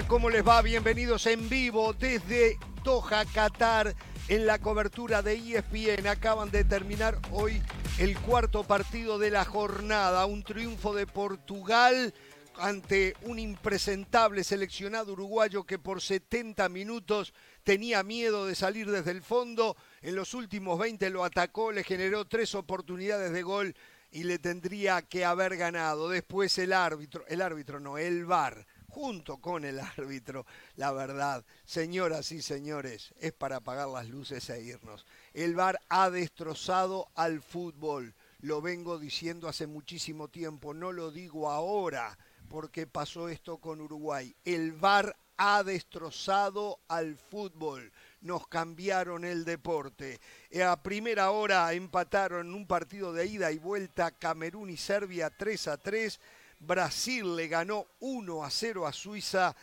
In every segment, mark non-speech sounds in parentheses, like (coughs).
¿cómo les va? Bienvenidos en vivo desde Doha, Qatar, en la cobertura de ESPN. Acaban de terminar hoy el cuarto partido de la jornada, un triunfo de Portugal ante un impresentable seleccionado uruguayo que por 70 minutos tenía miedo de salir desde el fondo. En los últimos 20 lo atacó, le generó tres oportunidades de gol y le tendría que haber ganado. Después el árbitro, el árbitro no, el VAR junto con el árbitro. La verdad, señoras y señores, es para apagar las luces e irnos. El VAR ha destrozado al fútbol. Lo vengo diciendo hace muchísimo tiempo, no lo digo ahora porque pasó esto con Uruguay. El VAR ha destrozado al fútbol. Nos cambiaron el deporte. A primera hora empataron un partido de ida y vuelta Camerún y Serbia 3 a 3 Brasil le ganó 1 a 0 a Suiza.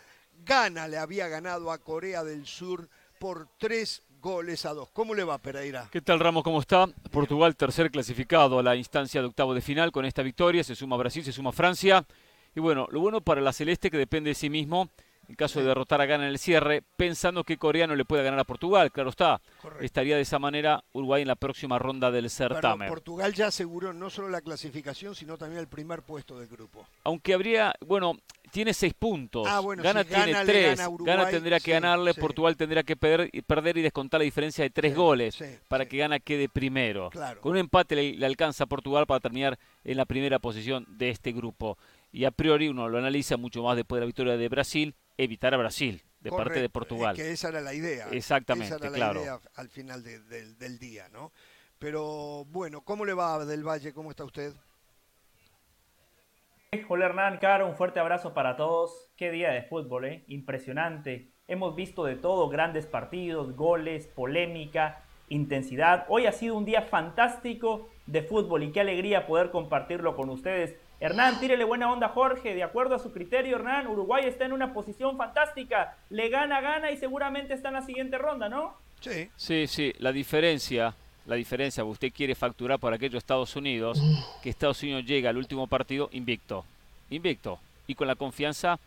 Gana le había ganado a Corea del Sur por 3 goles a 2. ¿Cómo le va Pereira? ¿Qué tal Ramos? ¿Cómo está? Portugal tercer clasificado a la instancia de octavo de final con esta victoria. Se suma Brasil, se suma Francia. Y bueno, lo bueno para la Celeste que depende de sí mismo en caso de derrotar a Ghana en el cierre, pensando que Corea no le puede ganar a Portugal, claro está. Estaría de esa manera Uruguay en la próxima ronda del certamen. Portugal ya aseguró no solo la clasificación, sino también el primer puesto del grupo. Aunque habría, bueno, tiene seis puntos. Ah, Ghana tiene tres. Ghana, tendría que ganarle, Portugal tendría que perder, y descontar la diferencia de tres goles para que Ghana quede primero. Con un empate le alcanza a Portugal para terminar en la primera posición de este grupo. Y a priori uno lo analiza mucho más después de la victoria de Brasil evitar a Brasil de parte de Portugal. que esa era la idea. Exactamente, esa era la idea al final del día, ¿no? Pero bueno, ¿cómo le va del Valle? ¿Cómo está usted? Hola Hernán, Caro, un fuerte abrazo para todos. Qué día de fútbol, ¿eh? Impresionante. Hemos visto de todo, grandes partidos, goles, polémica, intensidad. Hoy ha sido un día fantástico de fútbol y qué alegría poder compartirlo con ustedes. Hernán, tírele buena onda a Jorge, de acuerdo a su criterio, Hernán, Uruguay está en una posición fantástica, le gana, gana y seguramente está en la siguiente ronda, ¿no? Sí. Sí, sí, la diferencia, la diferencia, usted quiere facturar por aquellos Estados Unidos, que Estados Unidos llega al último partido invicto, invicto, y con la confianza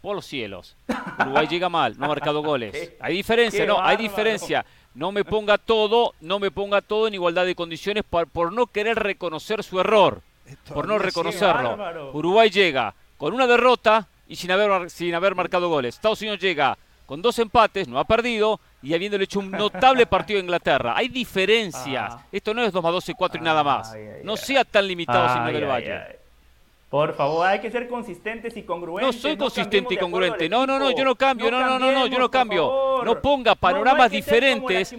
por los cielos. (laughs) Uruguay llega mal, no ha marcado goles. Hay diferencia, no, hay diferencia. No me ponga todo, no me ponga todo en igualdad de condiciones por no querer reconocer su error por no reconocerlo. Uruguay llega con una derrota y sin haber, sin haber marcado goles. Estados Unidos llega con dos empates, no ha perdido y habiéndole hecho un notable (laughs) partido a Inglaterra. Hay diferencias. Ah. Esto no es 2 más 2 y 4 y nada más. no sea tan limitado, señor del Valle. Por favor, hay que ser consistentes y congruentes. No soy consistente y congruente. No, no, no, yo no cambio. No, no, no, no, yo no cambio. No ponga panoramas diferentes.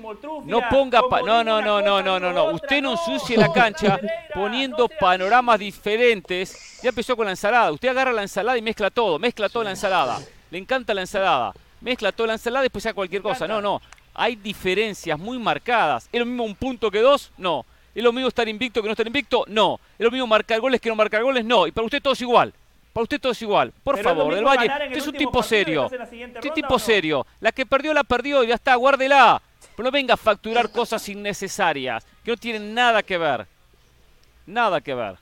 No ponga. no, no, no, no, no, no, no. Usted no ensucie la cancha poniendo panoramas diferentes. Ya empezó con la ensalada. Usted agarra la ensalada y mezcla todo. Mezcla toda la ensalada. Le encanta la ensalada. Mezcla toda la ensalada y después hace cualquier cosa. No, no. Hay diferencias muy marcadas. ¿Es lo mismo un punto que dos? No. ¿Es lo mismo estar invicto que no estar invicto? No. ¿Es lo mismo marcar goles que no marcar goles? No. Y para usted todo es igual. Para usted todo es igual. Por favor, del Valle, usted es un tipo serio. Usted es tipo serio. La que perdió, la perdió y ya está, guárdela. Pero no venga a facturar (laughs) cosas innecesarias, que no tienen nada que ver. Nada que ver.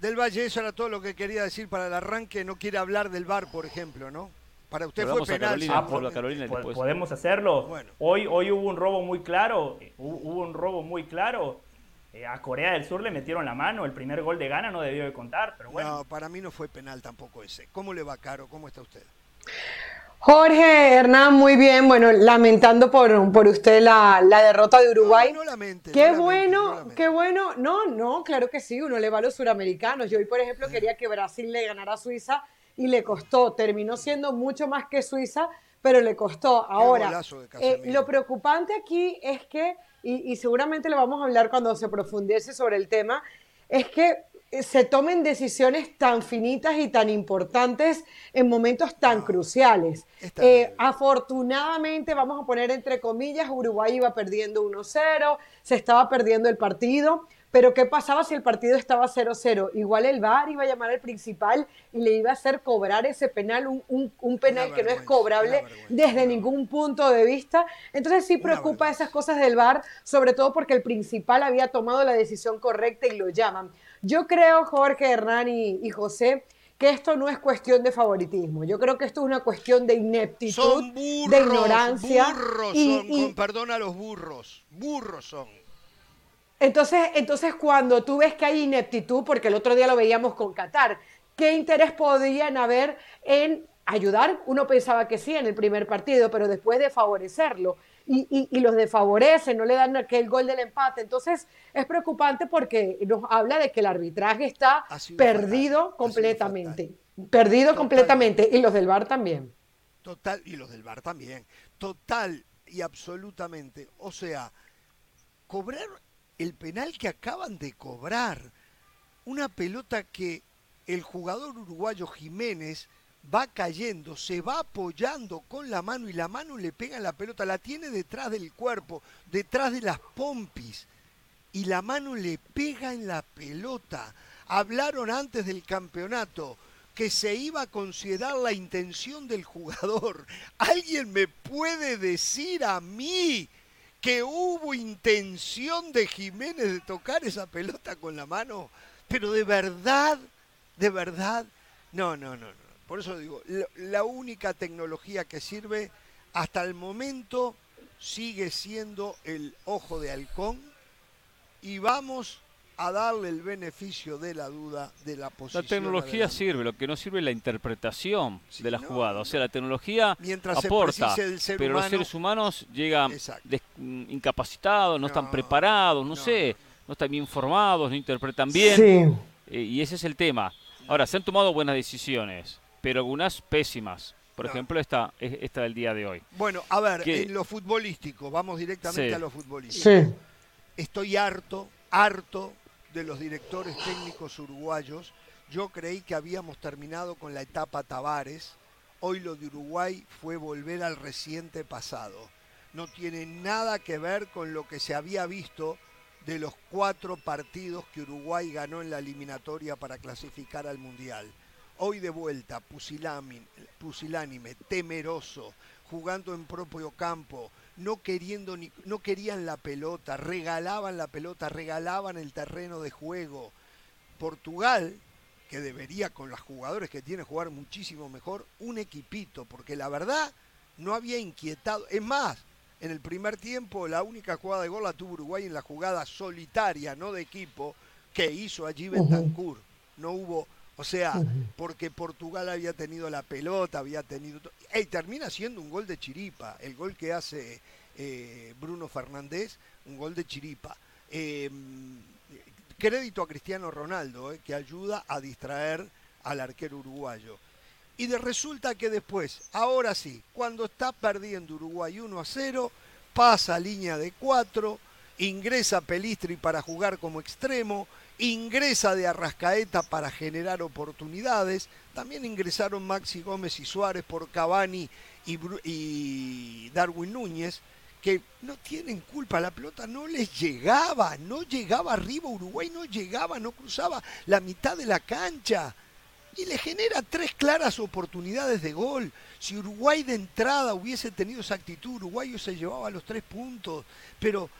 Del Valle, eso era todo lo que quería decir para el arranque. No quiere hablar del bar, por ejemplo, ¿no? Para usted fue penal. Ah, podemos hacerlo. Hoy, hoy hubo un robo muy claro. Hubo un robo muy claro eh, a Corea del Sur le metieron la mano, el primer gol de gana no debió de contar, pero bueno. No, para mí no fue penal tampoco ese. ¿Cómo le va, Caro? ¿Cómo está usted? Jorge, Hernán, muy bien. Bueno, lamentando por, por usted la, derrota de Uruguay. No, no lamente. Qué bueno, qué bueno. No, no, claro que sí, uno le va a los suramericanos. Yo hoy, por ejemplo, quería que Brasil le ganara a Suiza y le costó. Terminó siendo mucho más que Suiza, pero le costó. Ahora, eh, lo preocupante aquí es que y, seguramente lo vamos a hablar cuando se profundice sobre el tema, es que se tomen decisiones tan finitas y tan importantes en momentos tan cruciales. Eh, afortunadamente, vamos a poner entre comillas, Uruguay iba perdiendo 1-0, se estaba perdiendo el partido, pero ¿qué pasaba si el partido estaba 0-0? Igual el VAR iba a llamar al principal y le iba a hacer cobrar ese penal, un, penal que no es cobrable desde ningún punto de vista. Entonces sí preocupa esas cosas del VAR, sobre todo porque el principal había tomado la decisión correcta y lo llaman. Yo creo, Jorge, Hernán y, y José, que esto no es cuestión de favoritismo. Yo creo que esto es una cuestión de ineptitud, de ignorancia. Burros son, con perdón a los burros. Burros son. Entonces, entonces, cuando tú ves que hay ineptitud, porque el otro día lo veíamos con Qatar, ¿qué interés podrían haber en ayudar? Uno pensaba que sí en el primer partido, pero después de favorecerlo. Y, y, los desfavorecen, no le dan aquel gol del empate. Entonces es preocupante porque nos habla de que el arbitraje está perdido completamente. Perdido completamente. Y los del VAR también. Total, y los del VAR también. Total y absolutamente. O sea, cobrar el penal que acaban de cobrar. Una pelota que el jugador uruguayo Jiménez va cayendo, se va apoyando con la mano y la mano le pega la pelota, la tiene detrás del cuerpo, detrás de las pompis y la mano le pega en la pelota. Hablaron antes del campeonato que se iba a considerar la intención del jugador. (laughs) ¿Alguien me puede decir a mí que hubo intención de Jiménez de tocar esa pelota con la mano? Pero de verdad, de verdad, no, no, no, no. Por eso digo, la única tecnología que sirve hasta el momento sigue siendo el ojo de halcón y vamos a darle el beneficio de la duda de la posición. La tecnología sirve, lo que no sirve es la interpretación de la jugada. O sea, la tecnología aporta, pero los seres humanos llegan mm, incapacitados, no, están preparados, no, sé, no están bien formados, no interpretan bien. Eh, y ese es el tema. Ahora, se han tomado buenas decisiones pero algunas pésimas. Por ejemplo, esta, esta del día de hoy. Bueno, a ver, en lo futbolístico, vamos directamente a lo futbolístico. Sí. Estoy harto, harto de los directores técnicos uruguayos. Yo creí que habíamos terminado con la etapa Tavares. Hoy lo de Uruguay fue volver al reciente pasado. No tiene nada que ver con lo que se había visto de los cuatro partidos que Uruguay ganó en la eliminatoria para clasificar al Mundial Hoy de vuelta, pusilánime, temeroso, jugando en propio campo, no queriendo ni, no querían la pelota, regalaban la pelota, regalaban el terreno de juego. Portugal, que debería con los jugadores que tiene jugar muchísimo mejor, un equipito, porque la verdad no había inquietado. Es más, en el primer tiempo la única jugada de gol la tuvo Uruguay en la jugada solitaria, no de equipo, que hizo allí Bentancur. No hubo o sea, porque Portugal había tenido la pelota, había tenido... Y termina siendo un gol de chiripa, el gol que hace eh, Bruno Fernández, un gol de chiripa. Em, crédito a Cristiano Ronaldo, eh, que ayuda a distraer al arquero uruguayo. Y de resulta que después, ahora sí, cuando está perdiendo Uruguay 1 a 0, pasa a línea de 4, ingresa Pelistri para jugar como extremo, ingresa de Arrascaeta para generar oportunidades, también ingresaron Maxi Gómez y Suárez por Cavani y, Darwin Núñez, que no tienen culpa, la pelota no les llegaba, no llegaba arriba, Uruguay no llegaba, no cruzaba la mitad de la cancha. Y le genera tres claras oportunidades de gol. Si Uruguay de entrada hubiese tenido esa actitud, Uruguay se llevaba los tres puntos. Pero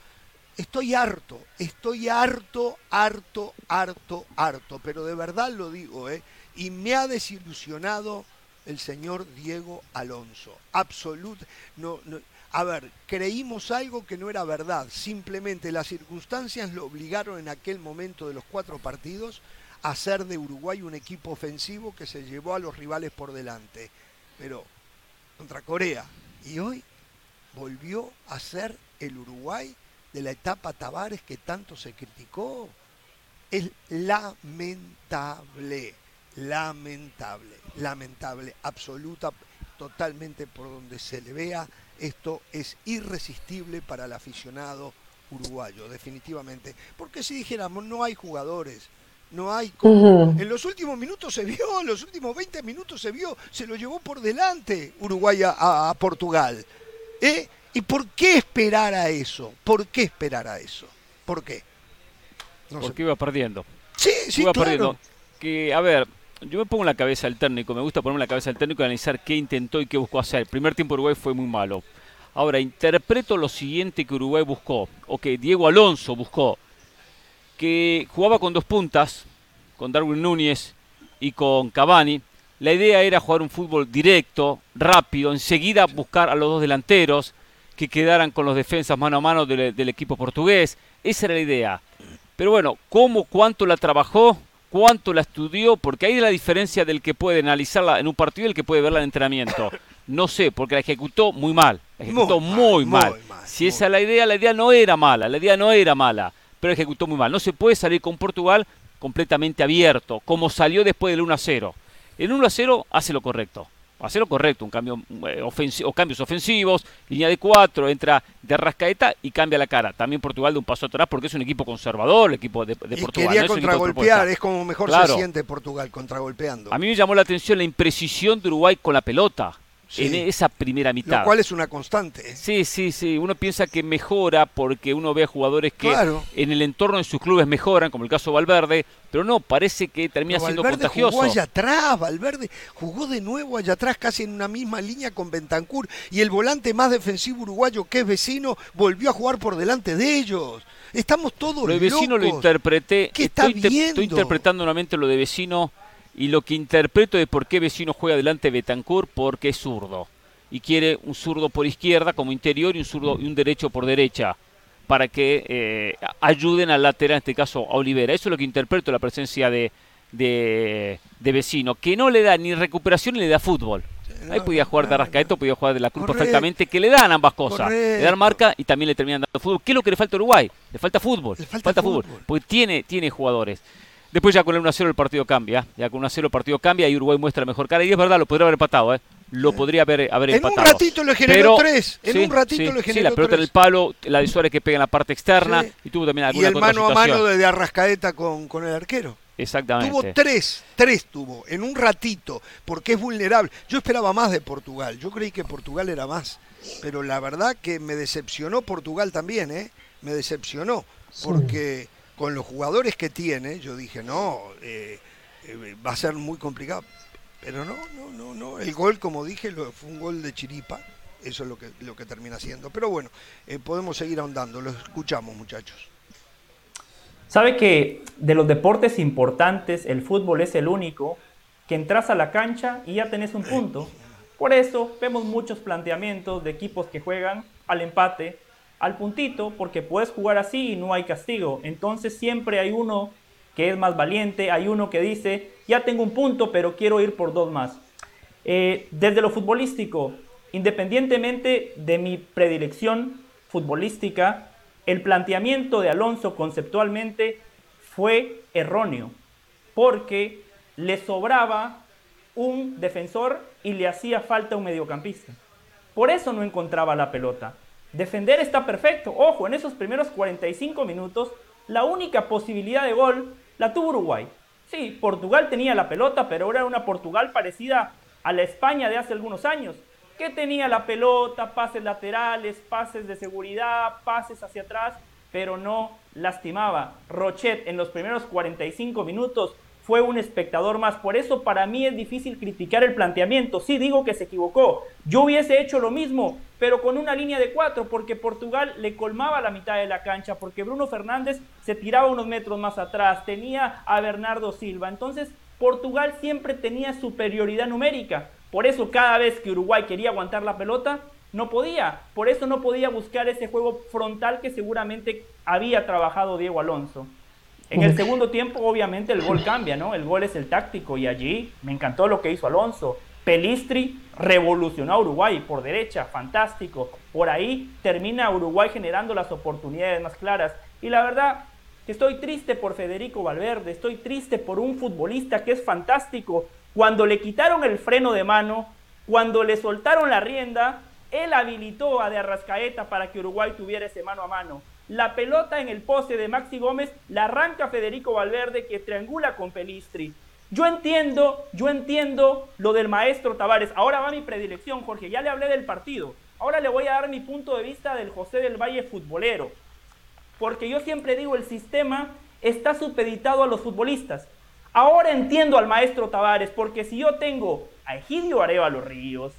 Estoy harto, estoy harto, harto, harto, harto, pero de verdad lo digo, ¿eh? Y me ha desilusionado el señor Diego Alonso. Absoluto. No, a ver, creímos algo que no era verdad. Simplemente las circunstancias lo obligaron en aquel momento de los cuatro partidos a hacer de Uruguay un equipo ofensivo que se llevó a los rivales por delante. Pero contra Corea. Y hoy volvió a ser el Uruguay de la etapa Tavares que tanto se criticó. Es lamentable, lamentable, lamentable, absoluta, totalmente por donde se le vea. Esto es irresistible para el aficionado uruguayo, definitivamente. Porque si dijéramos, no hay jugadores, no hay... En los últimos minutos se vio, en los últimos 20 minutos se vio, se lo llevó por delante Uruguay a, a Portugal. ¿Eh? ¿Y por qué esperar a eso? ¿Por qué esperar a eso? ¿Por qué? Porque iba perdiendo. Sí, sí, iba perdiendo. Que, a ver, yo me pongo en la cabeza del técnico, me gusta ponerme en la cabeza del técnico y analizar qué intentó y qué buscó hacer. El primer tiempo Uruguay fue muy malo. Ahora, interpreto lo siguiente que Uruguay buscó, o que Diego Alonso buscó, que jugaba con dos puntas, con Darwin Núñez y con Cavani, la idea era jugar un fútbol directo, rápido, enseguida buscar a los dos delanteros que quedaran con los defensas mano a mano del, equipo portugués. Esa era la idea. Pero bueno, ¿cómo, cuánto la trabajó? ¿Cuánto la estudió? Porque ahí es la diferencia del que puede analizarla en un partido y el que puede verla en entrenamiento. No sé, porque la ejecutó muy mal. La ejecutó muy, mal. Si esa es la idea, la idea no era mala. La idea no era mala, pero ejecutó muy mal. No se puede salir con Portugal completamente abierto, como salió después del 1 a 0. El 1 a 0 hace lo correcto. Hace lo correcto, un cambio eh, o cambios ofensivos, línea de cuatro, entra de Rascaeta y cambia la cara. También Portugal de un paso atrás porque es un equipo conservador, el equipo de, Portugal. Quería contragolpear, es, como mejor se siente Portugal contragolpeando. A mí me llamó la atención la imprecisión de Uruguay con la pelota en esa primera mitad. Lo cual es una constante. ¿eh? Sí, sí, sí. Uno piensa que mejora porque uno ve a jugadores que en el entorno de sus clubes mejoran, como el caso de Valverde, pero no, parece que termina siendo contagioso. jugó allá atrás, Valverde jugó de nuevo allá atrás, casi en una misma línea con Bentancur, y el volante más defensivo uruguayo, que es vecino, volvió a jugar por delante de ellos. Estamos todos Lo de vecino lo interpreté. ¿Qué está estoy, estoy interpretando nuevamente lo de vecino y lo que interpreto de por qué Vecino juega delante de Betancourt, porque es zurdo. Y quiere un zurdo por izquierda como interior y un zurdo y un derecho por derecha para que eh, ayuden al lateral, en este caso a Olivera. Eso es lo que interpreto la presencia de, de, Vecino, que no le da ni recuperación ni le da fútbol. Ahí podía jugar de Arrascaeto, podía jugar de la Cruz perfectamente, que le dan ambas cosas. Le dan marca y también le terminan dando fútbol. ¿Qué es lo que le falta a Uruguay? Le falta fútbol. Le falta, fútbol. Porque tiene, tiene jugadores. Después ya con el 1-0 el partido cambia. Ya con 1-0 el partido cambia y Uruguay muestra mejor cara. Y es verdad, lo podría haber empatado, ¿eh? Lo podría haber, haber empatado. En un ratito le generó tres. En un ratito le generó Sí, la pelota en el palo, la de Suárez que pega en la parte externa. Y tuvo también alguna Y el mano a mano de, Arrascaeta con, con el arquero. Exactamente. Tuvo tres, tres tuvo, en un ratito, porque es vulnerable. Yo esperaba más de Portugal, yo creí que Portugal era más, pero la verdad que me decepcionó Portugal también, ¿eh? Me decepcionó, porque con los jugadores que tiene, yo dije, no, eh, eh, va a ser muy complicado. Pero no, no, no, no. El gol, como dije, fue un gol de chiripa. Eso es lo que, lo que termina siendo. Pero bueno, eh, podemos seguir ahondando. Lo escuchamos, muchachos. Sabe que de los deportes importantes, el fútbol es el único que entras a la cancha y ya tenés un punto. Por eso vemos muchos planteamientos de equipos que juegan al empate, al puntito porque puedes jugar así y no hay castigo. Entonces siempre hay uno que es más valiente, hay uno que dice, ya tengo un punto, pero quiero ir por dos más. Eh, desde lo futbolístico, independientemente de mi predilección futbolística, el planteamiento de Alonso conceptualmente fue erróneo, porque le sobraba un defensor y le hacía falta un mediocampista. Por eso no encontraba la pelota. Defender está perfecto. Ojo, en esos primeros 45 minutos, la única posibilidad de gol la tuvo Uruguay. Sí, Portugal tenía la pelota, pero era una Portugal parecida a la España de hace algunos años, que tenía la pelota, pases laterales, pases de seguridad, pases hacia atrás, pero no lastimaba. Rochet en los primeros 45 minutos fue un espectador más. Por eso para mí es difícil criticar el planteamiento. Sí digo que se equivocó. Yo hubiese hecho lo mismo, pero con una línea de cuatro, porque Portugal le colmaba la mitad de la cancha, porque Bruno Fernández se tiraba unos metros más atrás, tenía a Bernardo Silva. Entonces Portugal siempre tenía superioridad numérica. Por eso cada vez que Uruguay quería aguantar la pelota, no podía. Por eso no podía buscar ese juego frontal que seguramente había trabajado Diego Alonso. En el segundo tiempo, obviamente, el gol cambia, ¿no? El gol es el táctico y allí me encantó lo que hizo Alonso. Pelistri revolucionó a Uruguay por derecha, fantástico. Por ahí termina Uruguay generando las oportunidades más claras. Y la verdad que estoy triste por Federico Valverde, estoy triste por un futbolista que es fantástico. Cuando le quitaron el freno de mano, cuando le soltaron la rienda, él habilitó a De Arrascaeta para que Uruguay tuviera ese mano a mano. La pelota en el poste de Maxi Gómez la arranca Federico Valverde que triangula con Pelistri. Yo entiendo, yo entiendo lo del maestro Tavares. Ahora va mi predilección, Jorge. Ya le hablé del partido. Ahora le voy a dar mi punto de vista del José del Valle futbolero. Porque yo siempre digo, el sistema está supeditado a los futbolistas. Ahora entiendo al maestro Tavares, porque si yo tengo a Egidio Arevalo Ríos,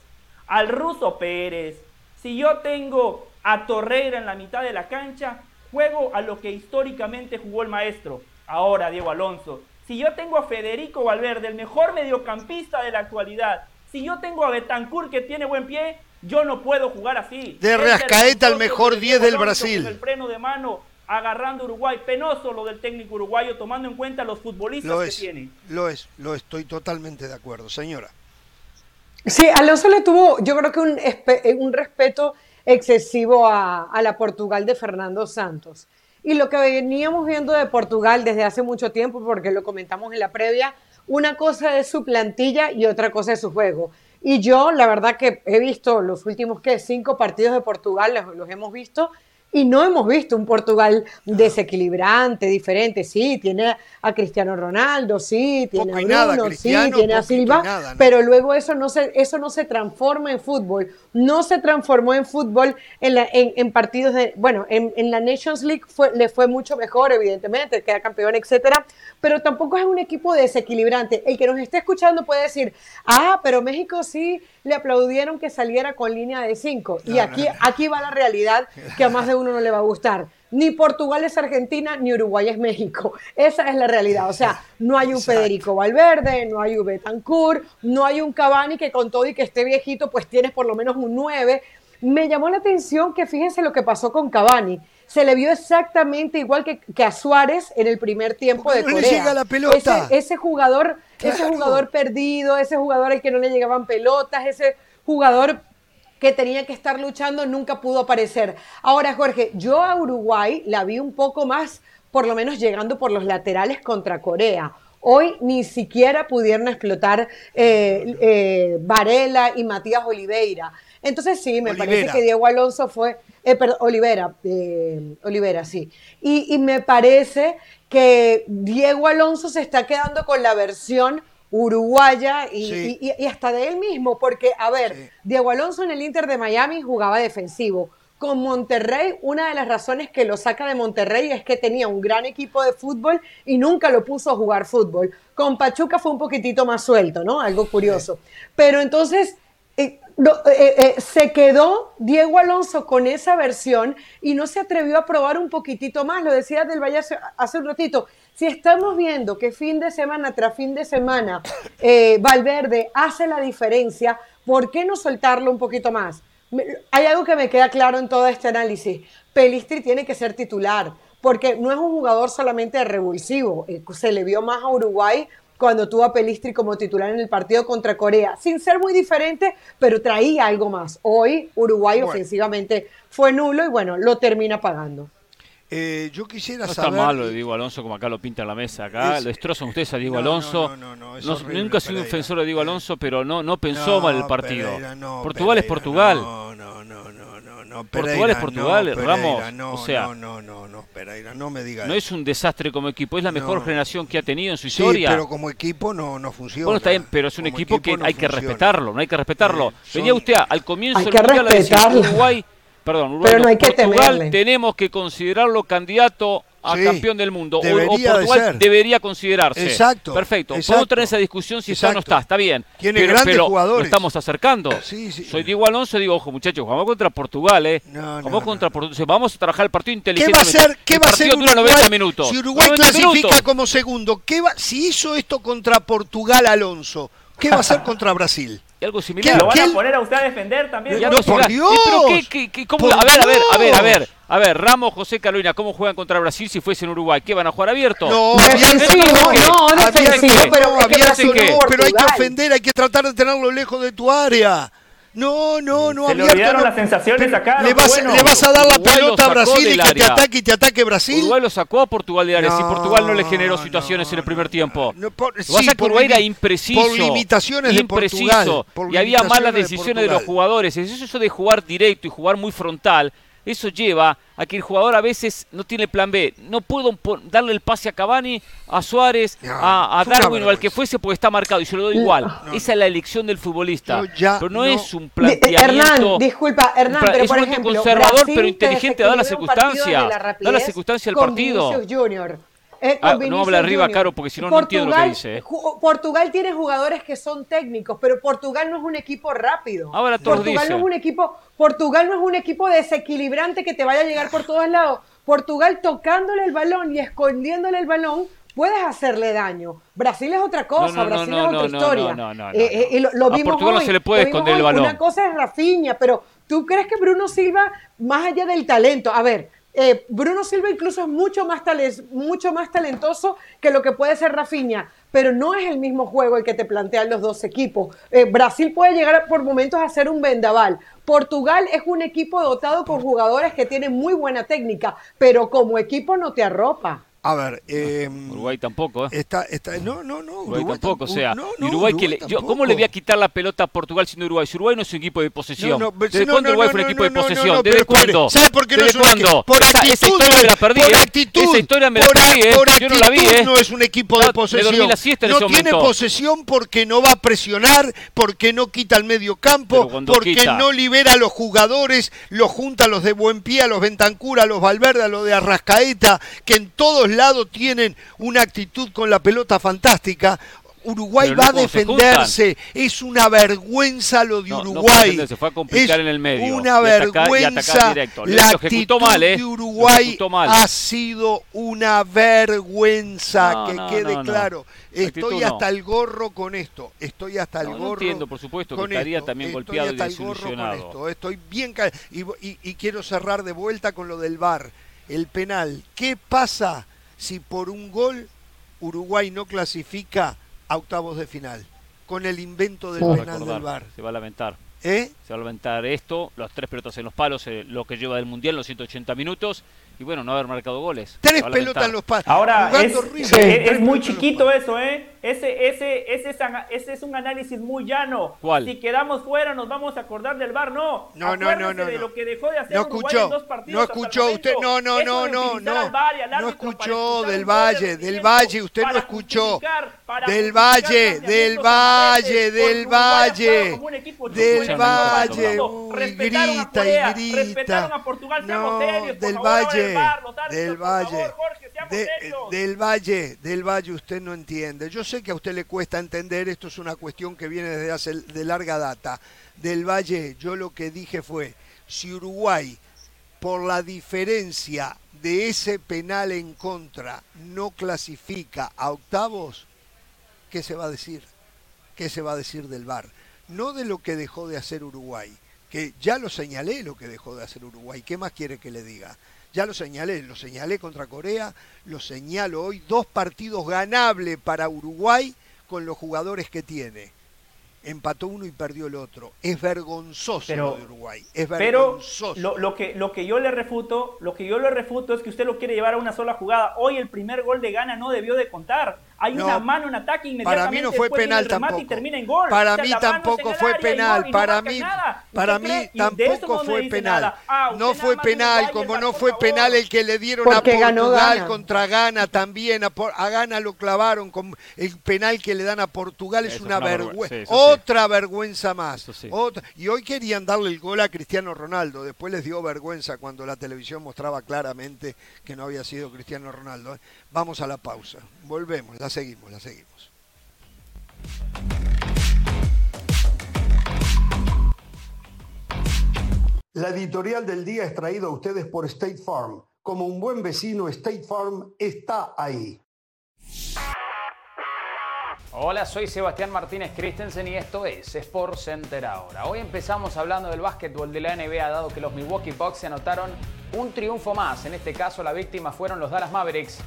al Ruso Pérez, si yo tengo a Torreira en la mitad de la cancha, juego a lo que históricamente jugó el maestro. Ahora, Diego Alonso, Si yo tengo a Federico Valverde, el mejor mediocampista de la actualidad, si yo tengo a Betancourt que tiene buen pie, yo no puedo jugar así. De Rascaeta el mejor 10 del Brasil. Con el freno de mano agarrando Uruguay. Penoso lo del técnico uruguayo tomando en cuenta los futbolistas que tiene. Lo es, lo estoy totalmente de acuerdo, señora. Sí, Alonso le tuvo, yo creo que un, un respeto excesivo a, a, la Portugal de Fernando Santos. Y lo que veníamos viendo de Portugal desde hace mucho tiempo, porque lo comentamos en la previa, una cosa es su plantilla y otra cosa es su juego. Y yo, la verdad que he visto los últimos, ¿qué? Cinco partidos de Portugal, los hemos visto, y no hemos visto un Portugal desequilibrante, diferente. Sí, tiene a Cristiano Ronaldo, sí, tiene a Bruno, sí, tiene a Silva, pero luego eso no, se, eso no se transforma en fútbol. No se transformó en fútbol en, la, en, partidos de, bueno, en, en, la Nations League fue, le fue mucho mejor, evidentemente, queda campeón, etcétera, pero tampoco es un equipo desequilibrante. El que nos esté escuchando puede decir, ah, pero México sí le aplaudieron que saliera con línea de cinco. y aquí, aquí va la realidad que a más de uno no le va a gustar. Ni Portugal es Argentina, ni Uruguay es México. Esa es la realidad. O sea, no hay un Federico Valverde, no hay un Betancourt, no hay un Cavani que con todo y que esté viejito, pues tienes por lo menos un 9. Me llamó la atención que fíjense lo que pasó con Cavani. Se le vio exactamente igual que, que a Suárez en el primer tiempo de Corea. No le llega la pelota. Ese, jugador, ese jugador perdido, ese jugador al que no le llegaban pelotas, ese jugador que tenía que estar luchando nunca pudo aparecer. Ahora, Jorge, yo a Uruguay la vi un poco más, por lo menos llegando por los laterales contra Corea. Hoy ni siquiera pudieron explotar eh, eh, Varela y Matías Oliveira. Entonces sí, me parece que Diego Alonso fue, eh, perdón, Olivera, Olivera, sí. Y, me parece que Diego Alonso se está quedando con la versión uruguaya y, hasta de él mismo, porque, a ver, Diego Alonso en el Inter de Miami jugaba defensivo. Con Monterrey, una de las razones que lo saca de Monterrey es que tenía un gran equipo de fútbol y nunca lo puso a jugar fútbol. Con Pachuca fue un poquitito más suelto, ¿no? Algo curioso. Pero entonces, eh, eh, eh, se quedó Diego Alonso con esa versión y no se atrevió a probar un poquitito más. Lo decía del Valle hace, un ratito. Si estamos viendo que fin de semana tras fin de semana Valverde hace la diferencia, ¿por qué no soltarlo un poquito más? Hay algo que me queda claro en todo este análisis. Pelistri tiene que ser titular, porque no es un jugador solamente revulsivo. Se le vio más a Uruguay cuando tuvo a Pelistri como titular en el partido contra Corea, sin ser muy diferente, pero traía algo más. Hoy Uruguay ofensivamente fue nulo y bueno, lo termina pagando. Eh, yo quisiera no saber. está malo de Diego Alonso como acá lo pinta en la mesa. Acá lo destrozan ustedes a Diego Alonso. No, no, no, nunca he sido un defensor de Diego Alonso, pero no, no pensó mal el partido. Portugal es Portugal. No, no, no, no, no. Portugal es Portugal, Ramos. No, o sea, no, no, no, Pereira, no me diga. No es un desastre como equipo, es la mejor generación que ha tenido en su historia. pero como equipo no, no funciona. Bueno, está bien, pero es un equipo, que hay que respetarlo, no hay que respetarlo. Venía usted al comienzo del Mundial a Uruguay Perdón, Uruguay, Pero no hay que Portugal tenemos que considerarlo candidato a campeón del mundo. Debería o, Portugal debería considerarse. Exacto. Perfecto. Podemos tener esa discusión si está o no está. Está bien. Tiene pero, grandes jugadores. Lo estamos acercando. Sí, sí. Soy Diego Alonso digo, ojo, muchachos, vamos contra Portugal, ¿eh? No, vamos contra Portugal. Vamos a trabajar el partido inteligente. ¿Qué va a ser? ¿Qué va a ser Uruguay, 90 minutos. Si Uruguay clasifica como segundo, ¿qué va, si hizo esto contra Portugal, Alonso, ¿qué va a hacer contra Brasil? Y algo similar. ¿Lo van a poner a usted a defender también? Ya no, por Dios. ¿Qué, qué, cómo, a ver, a ver, a ver, a ver. A ver, Ramos, José Carolina, ¿cómo juegan contra Brasil si fuese en Uruguay? ¿Qué van a jugar abierto? No, defensivo, no, defensivo, pero, pero hay que ofender, hay que tratar de tenerlo lejos de tu área. No, no, no, Se abierto. Le las sensaciones acá. Le vas, le vas a dar la pelota a Brasil y que te ataque y te ataque Brasil. Uruguay lo sacó a Portugal de área. No, si Portugal no le generó situaciones en el primer tiempo. No, por, lo sí, que Uruguay era impreciso. Por limitaciones impreciso, de Portugal. Por y había malas decisiones de, de los jugadores. Eso, eso de jugar directo y jugar muy frontal eso lleva a que el jugador a veces no tiene plan B. No puedo darle el pase a Cavani, a Suárez, a, Darwin o al que fuese porque está marcado y se lo doy igual. Esa es la elección del futbolista. pero no, es un planteamiento. Hernán, disculpa, Hernán, pero es por un ejemplo, conservador pero inteligente da la circunstancia. Da la circunstancia del partido. Junior. Eh, ah, no habla arriba, Caro, porque si no, no entiendo lo que dice. Eh. Portugal tiene jugadores que son técnicos, pero Portugal no es un equipo rápido. Ahora todos Portugal no es un equipo, Portugal no es un equipo desequilibrante que te vaya a llegar por todos lados. Portugal tocándole el balón y escondiéndole el balón puedes hacerle daño. Brasil es otra cosa, Brasil es otra historia. Eh, eh, lo, a Portugal no se le puede esconder el balón. Una cosa es Rafinha, pero ¿tú crees que Bruno Silva, más allá del talento, a ver, eh, Bruno Silva incluso es mucho más, mucho más talentoso que lo que puede ser Rafinha, pero no es el mismo juego el que te plantean los dos equipos. Eh, Brasil puede llegar por momentos a ser un vendaval. Portugal es un equipo dotado con jugadores que tienen muy buena técnica, pero como equipo no te arropa. A ver, eh, Uruguay tampoco, ¿eh? Está, está, no, no, no. Uruguay, tampoco, o sea, Uruguay, que le, yo, ¿cómo le voy a quitar la pelota a Portugal siendo Uruguay? Si Uruguay no es un equipo de posesión. ¿Desde cuándo Uruguay fue un equipo de posesión? ¿Desde cuándo? ¿Sabe por qué no es un equipo? Por actitud, esa historia me la perdí, por ¿eh? actitud, Esa historia me la perdí, ¿eh? yo no la vi, ¿eh? no es un equipo de posesión. no tiene posesión porque no va a presionar, porque no quita el medio campo, porque no libera a los jugadores, los junta a los de buen pie, a los Ventancura, a los Valverde, a los de Arrascaeta, que en todos lados tienen una actitud con la pelota fantástica. Uruguay va a defenderse. Es una vergüenza lo de Uruguay. se fue a complicar en el medio. Una vergüenza. La actitud ¿eh? de Uruguay ha sido una vergüenza. que quede claro. Estoy hasta el gorro con esto. Estoy hasta el gorro. entiendo, por supuesto, que estaría también golpeado y desilusionado. Estoy bien. Y, y, y quiero cerrar de vuelta con lo del VAR. El penal. ¿Qué pasa? Si por un gol Uruguay no clasifica a octavos de final, con el invento del penal del VAR. Se va a lamentar. ¿Eh? Se va a lamentar esto, los tres pelotas en los palos, eh, lo que lleva del Mundial, los 180 minutos, y bueno, no haber marcado goles. Tres pelotas en los palos. Ahora, es, muy chiquito eso, ¿eh? Ese, ese, ese, es, ese es un análisis muy llano. ¿Cuál? Si quedamos fuera nos vamos a acordar del bar, no. No, no, no, no. de lo que dejó de hacer no escuchó, dos partidos. No escuchó usted, no, no, no, no, no. No escuchó del Valle, del Valle, usted no escuchó. Del Valle, del Valle, del Valle, del Valle. grita y grita. Respetaron a Valle, del Valle. del Valle, del Valle usted no entiende. Yo sé que a usted le cuesta entender, esto es una cuestión que viene desde hace de larga data. Del Valle, yo lo que dije fue, si Uruguay, por la diferencia de ese penal en contra, no clasifica a octavos, ¿qué se va a decir? ¿Qué se va a decir del VAR? No de lo que dejó de hacer Uruguay, que ya lo señalé lo que dejó de hacer Uruguay. ¿Qué más quiere que le diga? Ya lo señalé, lo señalé contra Corea, lo señalo hoy, dos partidos ganables para Uruguay con los jugadores que tiene. Empató uno y perdió el otro. Es vergonzoso lo de Uruguay. Es vergonzoso. Pero lo, que, lo que yo le refuto, lo que yo le refuto es que usted lo quiere llevar a una sola jugada. Hoy el primer gol de Gana no debió de contar. Hay una mano en ataque inmediatamente. Para mí no fue penal tampoco. Para mí tampoco fue penal. para mí, para mí tampoco fue penal. no fue penal, como no fue penal el que le dieron a Portugal contra Ghana también. A, a, Ghana lo clavaron con el penal que le dan a Portugal es una, vergüenza. Otra vergüenza más. Otra. Y hoy querían darle el gol a Cristiano Ronaldo. Después les dio vergüenza cuando la televisión mostraba claramente que no había sido Cristiano Ronaldo. ¿eh? Vamos a la pausa. Volvemos, la seguimos, la seguimos. La editorial del día es traída a ustedes por State Farm. Como un buen vecino, State Farm está ahí. Hola, soy Sebastián Martínez Christensen y esto es Sport Center ahora. Hoy empezamos hablando del básquetbol de la NBA, dado que los Milwaukee Bucks se anotaron un triunfo más. En este caso, la víctima fueron los Dallas Mavericks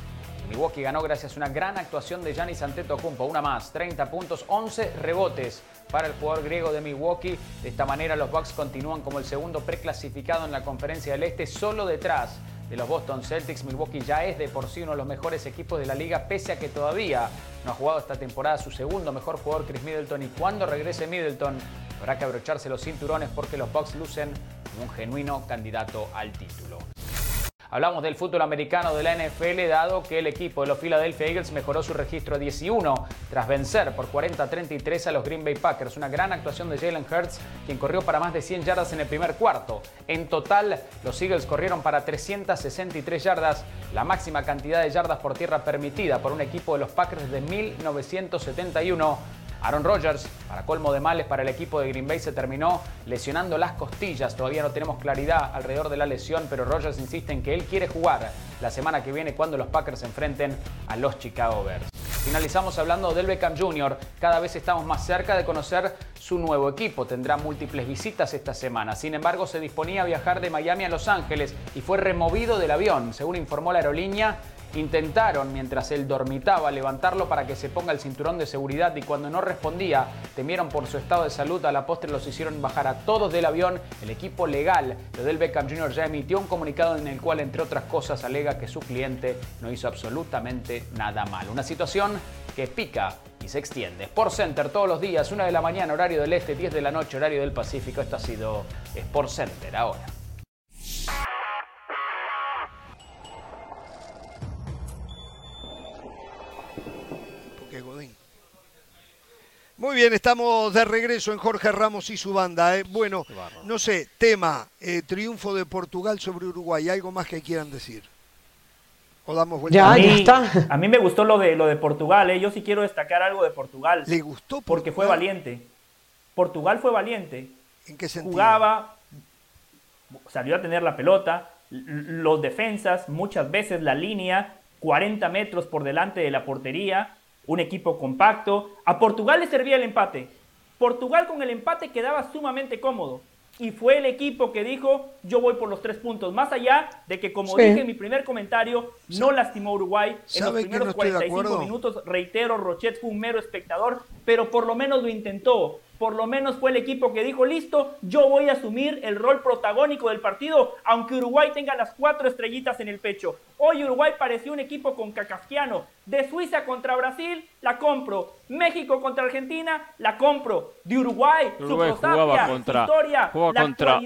Milwaukee ganó gracias a una gran actuación de Giannis Antetokounmpo, una más, 30 puntos, 11 rebotes para el jugador griego de Milwaukee. De esta manera los Bucks continúan como el segundo preclasificado en la Conferencia del Este, solo detrás de los Boston Celtics. Milwaukee ya es de por sí uno de los mejores equipos de la liga, pese a que todavía no ha jugado esta temporada su segundo mejor jugador, Chris Middleton. Y cuando regrese Middleton, habrá que abrocharse los cinturones porque los Bucks lucen como un genuino candidato al título. Hablamos del fútbol americano de la NFL, dado que el equipo de los Philadelphia Eagles mejoró su registro a 11 tras vencer por 40-33 a los Green Bay Packers. Una gran actuación de Jalen Hurts, quien corrió para más de 100 yardas en el primer cuarto. En total, los Eagles corrieron para 363 yardas, la máxima cantidad de yardas por tierra permitida por un equipo de los Packers de 1971 Aaron Rodgers, para colmo de males para el equipo de Green Bay, se terminó lesionando las costillas. Todavía no tenemos claridad alrededor de la lesión, pero Rodgers insiste en que él quiere jugar la semana que viene cuando los Packers se enfrenten a los Chicago Bears. Finalizamos hablando del Beckham Jr. Cada vez estamos más cerca de conocer su nuevo equipo. Tendrá múltiples visitas esta semana. Sin embargo, se disponía a viajar de Miami a Los Ángeles y fue removido del avión. Según informó la aerolínea, Intentaron, mientras él dormitaba, levantarlo para que se ponga el cinturón de seguridad y cuando no respondía, temieron por su estado de salud, a la postre los hicieron bajar a todos del avión. El equipo legal de Del Beckham Jr. ya emitió un comunicado en el cual, entre otras cosas, alega que su cliente no hizo absolutamente nada mal. Una situación que pica y se extiende. Sport Center todos los días, 1 de la mañana, horario del este, 10 de la noche, horario del Pacífico. Esto ha sido Sport Center ahora. Muy bien, estamos de regreso en Jorge Ramos y su banda. ¿eh? Bueno, no sé, tema, eh, triunfo de Portugal sobre Uruguay. ¿Algo más que quieran decir? ¿O damos vuelta? Ya, a mí, ya está. A mí me gustó lo de, lo de Portugal. ¿eh? Yo sí quiero destacar algo de Portugal. ¿Le gustó Porque fue valiente. Portugal fue valiente. ¿En qué sentido? Jugaba, salió a tener la pelota. Los defensas, muchas veces la línea, 40 metros por delante de la portería un equipo compacto. A Portugal le servía el empate. Portugal con el empate quedaba sumamente cómodo. Y fue el equipo que dijo, yo voy por los tres puntos. Más allá de que, como dije en mi primer comentario, no lastimó Uruguay. En los primeros 45 minutos, reitero, Rochet fue un mero espectador, pero por lo menos lo intentó por lo menos fue el equipo que dijo, listo, yo voy a asumir el rol protagónico del partido, aunque Uruguay tenga las cuatro estrellitas en el pecho. Hoy Uruguay pareció un equipo con cacasquiano. De Suiza contra Brasil, la compro. México contra Argentina, la compro. De Uruguay, Uruguay su jugaba contra, historia, contra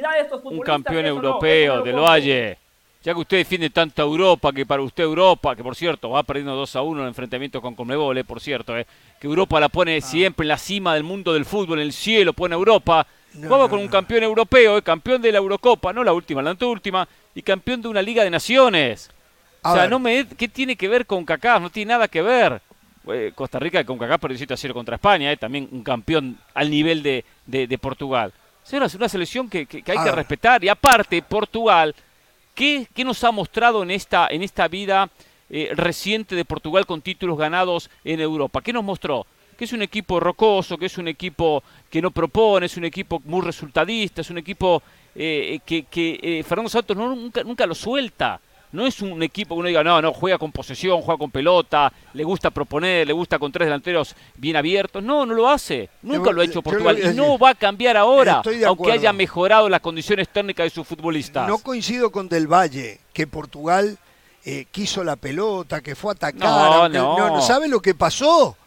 un campeón europeo, del Valle ya que usted defiende tanta Europa, que para usted Europa, que por cierto va perdiendo 2 a 1 en el enfrentamiento con Conmebol, eh, por cierto, eh, que Europa la pone ah. siempre en la cima del mundo del fútbol, en el cielo, pone Europa. No, con un campeón europeo, eh, campeón de la Eurocopa, no la última, la anteúltima, y campeón de una Liga de Naciones. o sea, no me, ¿qué tiene que ver con Kaká? No tiene nada que ver. Eh, Costa Rica con Kaká perdió 7 a 0 contra España, también un campeón al nivel de, de, Portugal. Es una, selección que, hay que respetar. Y aparte, Portugal ¿Qué, nos ha mostrado en esta, en esta vida eh, reciente de Portugal con títulos ganados en Europa? ¿Qué nos mostró? Que es un equipo rocoso, que es un equipo que no propone, es un equipo muy resultadista, es un equipo eh, que, eh, Fernando Santos nunca, nunca lo suelta. No es un equipo que uno diga, no, no, juega con posesión, juega con pelota, le gusta proponer, le gusta con tres delanteros bien abiertos. No, no lo hace. Nunca lo ha hecho Portugal. y no va a cambiar ahora, aunque haya mejorado las condiciones técnicas de sus futbolistas. No coincido con Del Valle, que Portugal eh, quiso la pelota, que fue a atacar. No, no. no, ¿Sabe lo que pasó?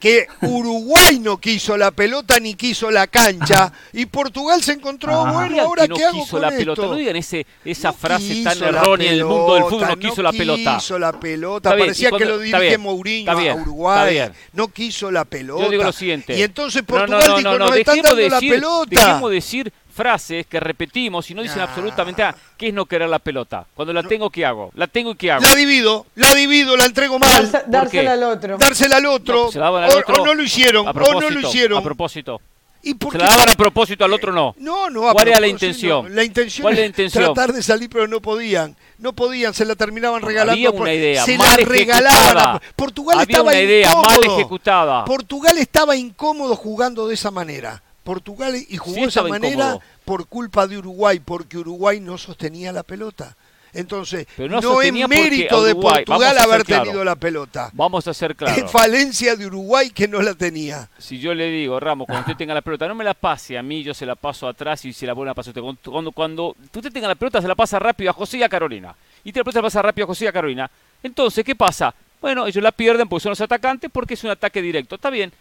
Que Uruguay no quiso la pelota ni quiso la cancha (laughs) y Portugal se encontró, ah, bueno, ahora no qué hago quiso la pelota. No digan ese, esa frase tan errónea del mundo del fútbol, no quiso la pelota. No quiso la pelota, parecía que lo dirige Mourinho a Uruguay. No quiso la pelota. Yo digo lo siguiente. Y entonces Portugal dijo, nos están dando la pelota. Dejemos decir frases que repetimos y no dicen absolutamente nada. ¿Qué es no querer la pelota? Cuando la tengo, ¿qué hago? La tengo y ¿qué hago? La divido, la divido, la entrego mal. dársela al otro. Dársela al otro. o, no lo hicieron, o no lo hicieron. A propósito. ¿Y por se la daban a propósito, al otro no. No, no, ¿Cuál era la intención? La intención ¿Cuál era la intención? tratar de salir, pero no podían. No podían, se la terminaban regalando. Había una idea se mal la regalaban. Portugal Había estaba una idea mal ejecutada. Portugal estaba incómodo jugando de esa manera. Portugal y jugó de esa manera por culpa de Uruguay, porque Uruguay no sostenía la pelota. Entonces, no, es mérito de Portugal haber tenido la pelota. Vamos a ser claros. Es falencia de Uruguay que no la tenía. Si yo le digo, Ramos, cuando usted tenga la pelota, no me la pase a mí, yo se la paso atrás y se la vuelve a pasar usted. Cuando, cuando usted tenga la pelota, se la pasa rápido a José y a Carolina. Y te la pelota se la pasa rápido a José y a Carolina. Entonces, ¿qué pasa? Bueno, ellos la pierden porque son los atacantes porque es un ataque directo. Está bien.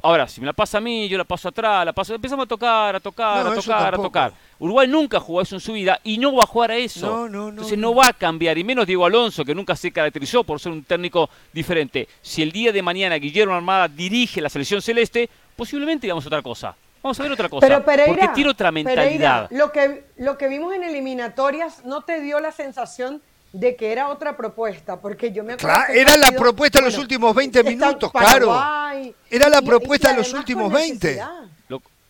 Ahora, si me la pasa a mí, yo la paso atrás, la paso, empezamos a tocar, a tocar, a tocar, a tocar. Uruguay nunca jugó eso en su vida y no va a jugar a eso. No, no, Entonces no va a cambiar, y menos Diego Alonso, que nunca se caracterizó por ser un técnico diferente. Si el día de mañana Guillermo Armada dirige la selección celeste, posiblemente digamos otra cosa. Vamos a ver otra cosa. Pero porque tiene otra mentalidad. lo, que, lo que vimos en eliminatorias no te dio la sensación de que era otra propuesta, porque yo me acuerdo claro, era la propuesta de los últimos 20 minutos, claro. Era la propuesta de los últimos 20.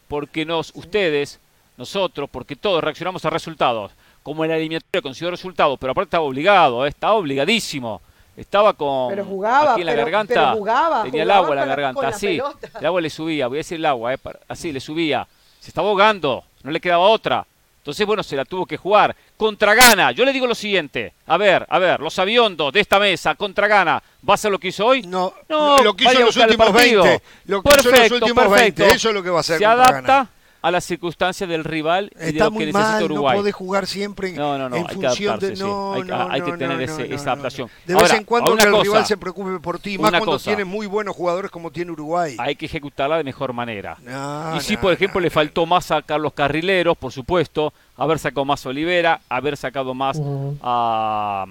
porque nos, ustedes, nosotros, porque todos reaccionamos a resultados. como en la eliminatoria consiguió resultados, pero aparte estaba obligado, ¿eh? estaba obligadísimo. Estaba con pero jugaba, aquí en la pero, garganta. pero jugaba, tenía el agua en la garganta, la así. pelota. El agua le subía, voy a decir el agua, ¿eh? para- así le subía. Se estaba ahogando, no le quedaba otra. Entonces, bueno, se la tuvo que jugar. Contra Gana, yo le digo lo siguiente. A ver, a ver, los aviondos de esta mesa, contra Gana, ¿va a ser lo que hizo hoy? No, No, lo que hizo en los últimos partido. 20. Lo que hizo en los Perfecto, últimos perfecto. 20. Eso es lo que va a hacer Se adapta Ghana. A las circunstancias del rival y de Está lo que muy necesita mal, no Uruguay. podés jugar siempre en, No, no, no, en hay que función de... adaptarse, sí. No, Hay- no, hay que no, tener no, ese- no, esa no. adaptación. De vez Ahora, en cuando que el cosa, rival se preocupe por ti, más cuando cosa. tiene muy buenos jugadores como tiene Uruguay. Hay que ejecutarla de mejor manera. No, y si, no, por ejemplo, no, le no. faltó más sacar los carrileros, por supuesto, haber sacado más a Olivera, haber sacado más a,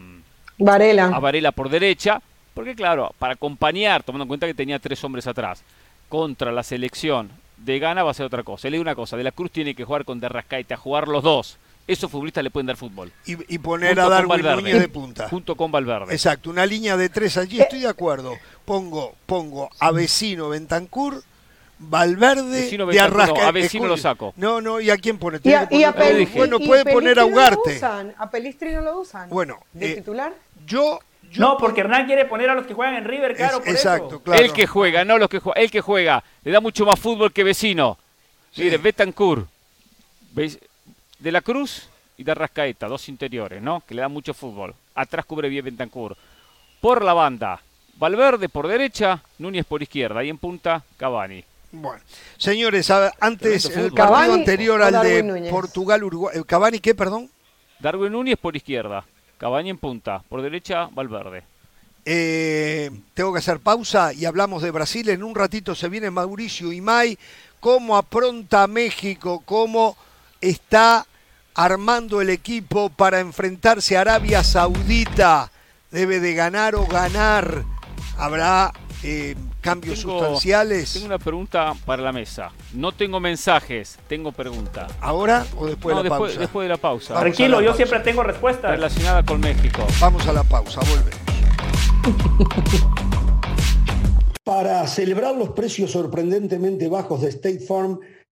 Varela. a Varela por derecha, porque claro, para acompañar, tomando en cuenta que tenía tres hombres atrás, contra la selección de Gana va a ser otra cosa. Le digo una cosa, De la Cruz tiene que jugar con Derrascaite, a jugar los dos. Esos futbolistas le pueden dar fútbol. Y, y poner Junto a Darwin Valverde. Núñez de punta. Junto con Valverde. Exacto, una línea de tres allí, estoy de acuerdo. Pongo, pongo a vecino Bentancur, Valverde, Vecino de no, Arrasca. a Vecino lo saco. No, no, ¿y a quién pone? Y a, que y a bueno, y puede poner a Pelistri no lo Ugarte. usan. A Pelistri no lo usan. Bueno, ¿De eh, titular? Yo, yo No, porque Hernán quiere poner a los que juegan en River, es- claro, por exacto, eso. claro. El que juega, no los que juega, el que juega, le da mucho más fútbol que vecino. Sí. Mire, Betancourt, ¿veis? De la Cruz y de Rascaeta, dos interiores, ¿no? Que le dan mucho fútbol. Atrás cubre bien Betancourt. Por la banda, Valverde por derecha, Núñez por izquierda. Y en punta, Cavani. Bueno, señores, a antes, el partido ¿Cavani anterior al de? Portugal-Uruguay. ¿Cavani qué, perdón? Darwin Núñez por izquierda, Cavani en punta. Por derecha, Valverde. Eh, tengo que hacer pausa y hablamos de Brasil. En un ratito se viene Mauricio Imay. ¿Cómo apronta México? ¿Cómo está armando el equipo para enfrentarse a Arabia Saudita? ¿Debe de ganar o ganar? ¿Habrá eh, cambios Tengo- sustanciales? Tengo una pregunta para la mesa. No tengo mensajes, tengo pregunta. ¿Ahora o después no, de la después, pausa? después de la pausa. Vamos Tranquilo, la yo pausa. siempre tengo respuestas. Relacionada con México. Vamos a la pausa, volvemos. Para celebrar los precios sorprendentemente bajos de State Farm,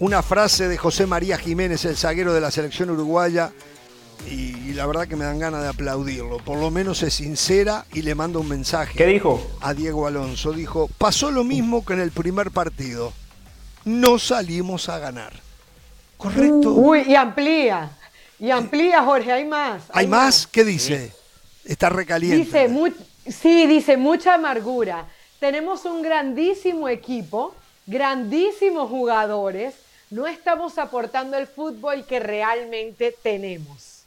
una frase de José María Jiménez, el zaguero de la selección uruguaya, y, y la verdad que me dan ganas de aplaudirlo. Por lo menos es sincera y le mando un mensaje ¿Qué dijo? a Diego Alonso. Dijo, pasó lo mismo que en el primer partido. No salimos a ganar. ¿Correcto? Uy, y amplía. Y amplía, Jorge, hay más. ¿Hay más? ¿Qué dice? Está recaliente. Dice, mu- sí, dice mucha amargura. Tenemos un grandísimo equipo, grandísimos jugadores. No estamos aportando el fútbol que realmente tenemos.